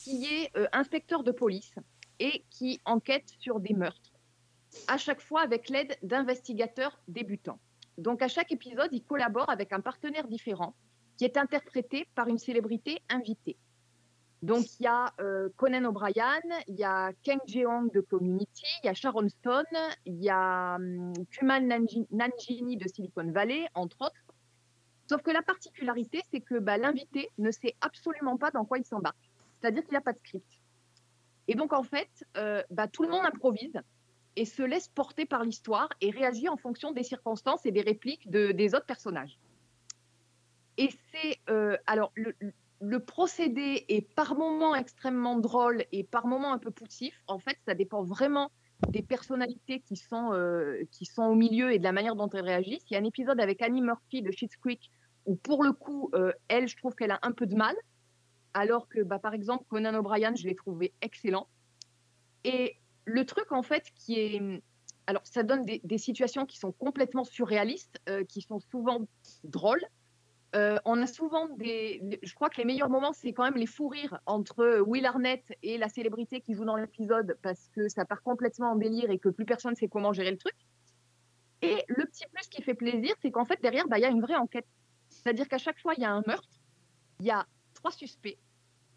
qui est euh, inspecteur de police et qui enquête sur des meurtres à chaque fois avec l'aide d'investigateurs débutants. Donc à chaque épisode, il collabore avec un partenaire différent qui est interprété par une célébrité invitée. Donc il y a euh, Conan O'Brien, il y a Kang Jeong de Community, il y a Sharon Stone, il y a hum, Kumail Nanji- Nanjiani de Silicon Valley, entre autres. Sauf que la particularité, c'est que bah, l'invité ne sait absolument pas dans quoi il s'embarque. C'est-à-dire qu'il n'y a pas de script. Et donc, en fait, euh, bah, tout le monde improvise et se laisse porter par l'histoire et réagit en fonction des circonstances et des répliques de- des autres personnages. Et c'est. euh, alors, le, procédé est par moments extrêmement drôle et par moments un peu poussif. En fait, ça dépend vraiment des personnalités qui sont, euh, qui sont au milieu et de la manière dont elles réagissent. Il y a un épisode avec Annie Murphy de Schitt's Creek où, pour le coup, elle, je trouve qu'elle a un peu de mal. Alors que, bah, par exemple, Conan O'Brien, je l'ai trouvé excellent. Et le truc, en fait, qui est. Alors, ça donne des, situations qui sont complètement surréalistes, euh, qui sont souvent drôles. Euh, on a souvent des. Je crois que les meilleurs moments, c'est quand même les fous rires entre Will Arnett et la célébrité qui joue dans l'épisode parce que ça part complètement en délire et que plus personne ne sait comment gérer le truc. Et le petit plus qui fait plaisir, c'est qu'en fait, derrière, bah, il y a une vraie enquête. C'est-à-dire qu'à chaque fois, il y a un meurtre, il y a trois suspects,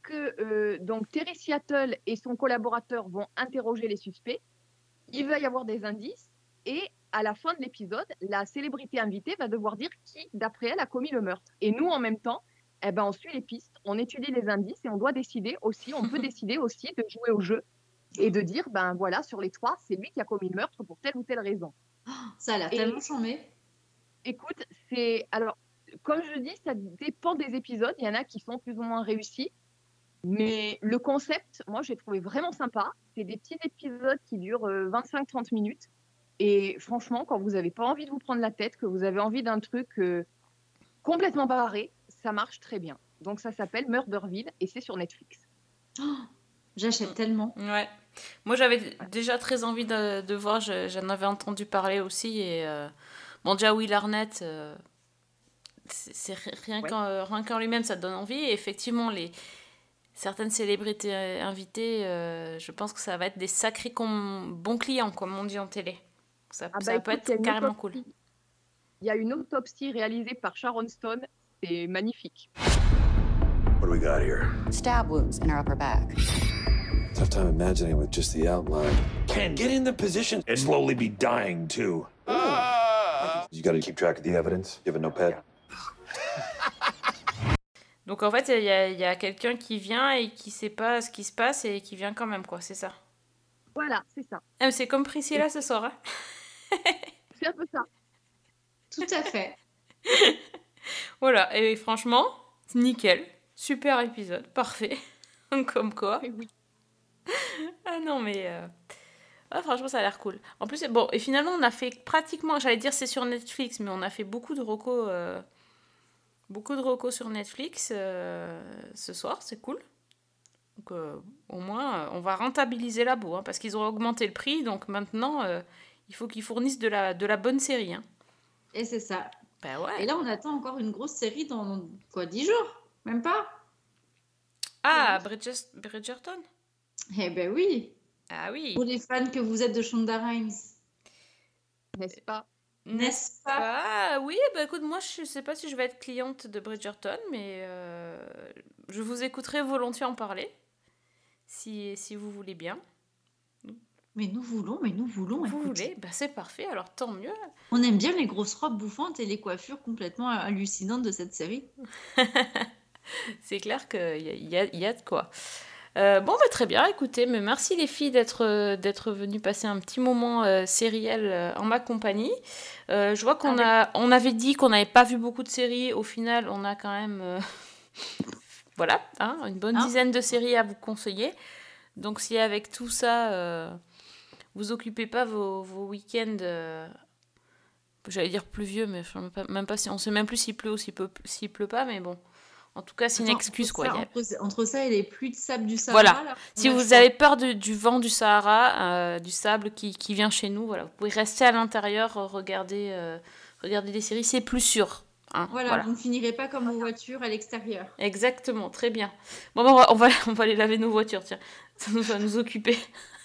que euh, donc Terry Seattle et son collaborateur vont interroger les suspects. Il va y avoir des indices et à la fin de l'épisode, la célébrité invitée va devoir dire qui, d'après elle, a commis le meurtre. Et nous, en même temps, eh ben, on suit les pistes, on étudie les indices et on doit décider aussi, on peut décider aussi de jouer au jeu et de dire, ben voilà, sur les trois, c'est lui qui a commis le meurtre pour telle ou telle raison. Ça a l'air tellement chambé. Écoute, c'est alors comme je dis, ça dépend des épisodes. Il y en a qui sont plus ou moins réussis. Mais le concept, moi, j'ai trouvé vraiment sympa. C'est des petits épisodes qui durent 25-30 minutes. Et franchement, quand vous n'avez pas envie de vous prendre la tête, que vous avez envie d'un truc euh, complètement barré, ça marche très bien. Donc ça s'appelle Murderville et c'est sur Netflix. Oh, J'achète tellement. Ouais. Moi, j'avais déjà très envie de, de voir. je- J'en avais entendu parler aussi. Et euh, bon, déjà Will Arnett, euh, c'est c'est ri- rien Ouais. qu'en euh, rien qu'en lui-même, ça te donne envie. Et effectivement, les certaines célébrités euh, invitées, euh, je pense que ça va être des sacrés com- bons clients, comme on dit en télé. Ça, Ah bah ça peut écoute, a être carrément cool. Il y a une autopsie réalisée par Sharon Stone. C'est magnifique. What do we got here? Stab wounds in her upper back. Tough time imagining with just the outline. Ken, get in the position and slowly be dying too. You gotta keep track of the evidence? You have a notepad? Donc en fait, il y a, il y a quelqu'un qui vient et qui sait pas ce qui se passe et qui vient quand même, quoi. C'est ça. Voilà, c'est ça. Ah, c'est comme Priscilla ce soir. hein. C'est un peu ça. Tout à fait. Voilà, et franchement, nickel. Super épisode, parfait. Comme quoi. Ah non, mais. euh, ah, franchement, ça a l'air cool. En plus, bon, et finalement, on a fait pratiquement, j'allais dire c'est sur Netflix, mais on a fait beaucoup de recos, euh, beaucoup de recos sur Netflix euh, ce soir, c'est cool. Donc, euh, au moins, euh, on va rentabiliser labo, hein, parce qu'ils ont augmenté le prix, donc maintenant, euh, il faut qu'ils fournissent de la, de la bonne série. Hein. Et c'est ça. Ouais. Et là, on attend encore une grosse série dans quoi 10 jours? Même pas? Ah, Bridges- Bridgerton? Eh ben oui. Ah oui. Pour les fans que vous êtes de Shonda Rhimes. N'est-ce pas? N'est-ce pas? Ah oui, bah écoute, moi je sais pas si je vais être cliente de Bridgerton, mais euh, je vous écouterai volontiers en parler, si, si vous voulez bien. Mais nous voulons, mais nous voulons. Vous écoute. voulez, bah c'est parfait, alors tant mieux. On aime bien les grosses robes bouffantes et les coiffures complètement hallucinantes de cette série. C'est clair qu'il y a, y, a, y a de quoi. Euh, bon, bah, très bien, écoutez, mais merci les filles d'être euh, d'être venues passer un petit moment euh, sériel euh, en ma compagnie. Je vois qu'on a, on avait dit qu'on n'avait pas vu beaucoup de séries, au final, on a quand même voilà, hein, une bonne Hein dizaine de séries à vous conseiller. Donc si avec tout ça, euh, vous occupez pas vos, vos week-ends, euh, j'allais dire pluvieux, mais je sais même pas, même pas si on sait même plus s'il pleut ou s'il peut- s'il pleut pas, mais bon. En tout cas, c'est une excuse entre quoi. ça- a- Entre, ça et les pluies de sable du Sahara. voilà. là, Si vous avez peur de- du vent du Sahara, euh, du sable qui, qui vient chez nous, voilà, vous pouvez rester à l'intérieur, euh, regarder, euh, regarder des séries, c'est plus sûr. hein, Voilà, voilà. vous ne finirez pas comme vos voitures à l'extérieur. Exactement, très bien. Bon, ben, on, va, on, va, on va aller laver nos voitures, tiens. Ça nous va nous occuper.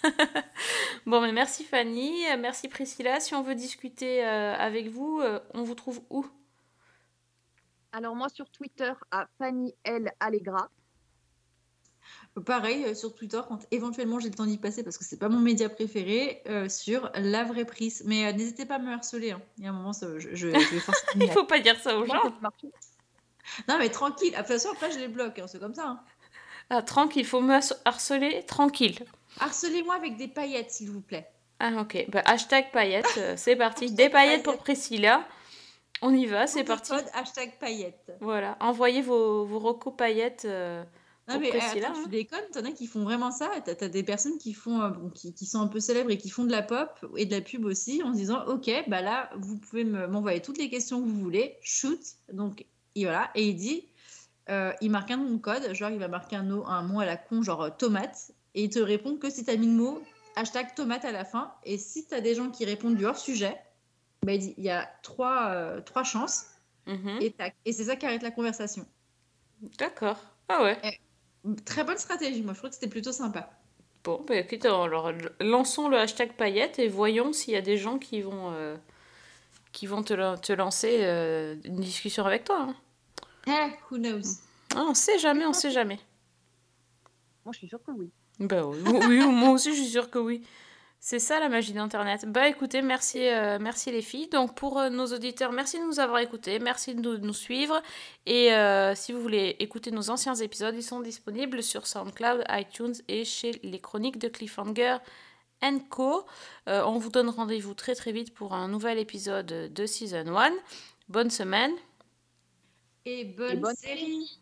bon, mais merci Fanny, merci Priscilla. Si on veut discuter euh, avec vous, on vous trouve où? Alors moi sur Twitter à Fanny L Allegra. Pareil, euh, sur Twitter, quand éventuellement j'ai le temps d'y passer, parce que c'est pas mon média préféré, euh, sur la vraie prise. Mais euh, n'hésitez pas à me harceler. hein. Il y a un moment, ça, je, je, je vais forcément. Il faut pas dire ça aux gens. Non, mais tranquille. Ah, De toute façon, après, je les bloque. hein, C'est comme ça. hein. Ah, tranquille, il faut me harceler, tranquille. Harcelez-moi avec des paillettes, s'il vous plaît. Ah, ok. Bah, hashtag paillettes, c'est parti. Des paillettes pour Priscilla. On y va, c'est parti. code, hashtag paillettes. Voilà, envoyez vos, vos recos paillettes euh, Non, mais Priscilla. attends, hein. tu déconnes, t'en as qui font vraiment ça. T'as as des personnes qui, font, euh, bon, qui, qui sont un peu célèbres et qui font de la pop et de la pub aussi en se disant Ok, bah là, vous pouvez me- m'envoyer toutes les questions que vous voulez, shoot. Donc, et voilà. Et il dit euh, Il marque un nom de code, genre il va marquer un, mot- un mot à la con, genre euh, tomate, et il te répond que si t'as mis le mot hashtag tomate à la fin. Et si t'as des gens qui répondent du hors sujet, bah, il dit Il y a trois, euh, trois chances. Mhm. Et, c'est ça qui arrête la conversation. D'accord. Ah ouais. Très bonne stratégie, moi je trouve que c'était plutôt sympa. Bon, bah écoute, alors lançons le hashtag paillettes et voyons s'il y a des gens qui vont, euh, qui vont te, te lancer euh, une discussion avec toi. hein. Eh, who knows? Ah, on sait jamais, on sait jamais. Moi je suis sûre que oui. Bah oui, oui, moi aussi je suis sûre que oui. C'est ça la magie d'Internet. Bah écoutez, merci, euh, merci les filles. Donc pour euh, nos auditeurs, merci de nous avoir écoutés, merci de nous, de nous suivre. Et euh, si vous voulez écouter nos anciens épisodes, ils sont disponibles sur SoundCloud, iTunes et chez les chroniques de Cliffhanger Co. Euh, on vous donne rendez-vous très très vite pour un nouvel épisode de Season 1. Bonne semaine. Et bonne, bonne série.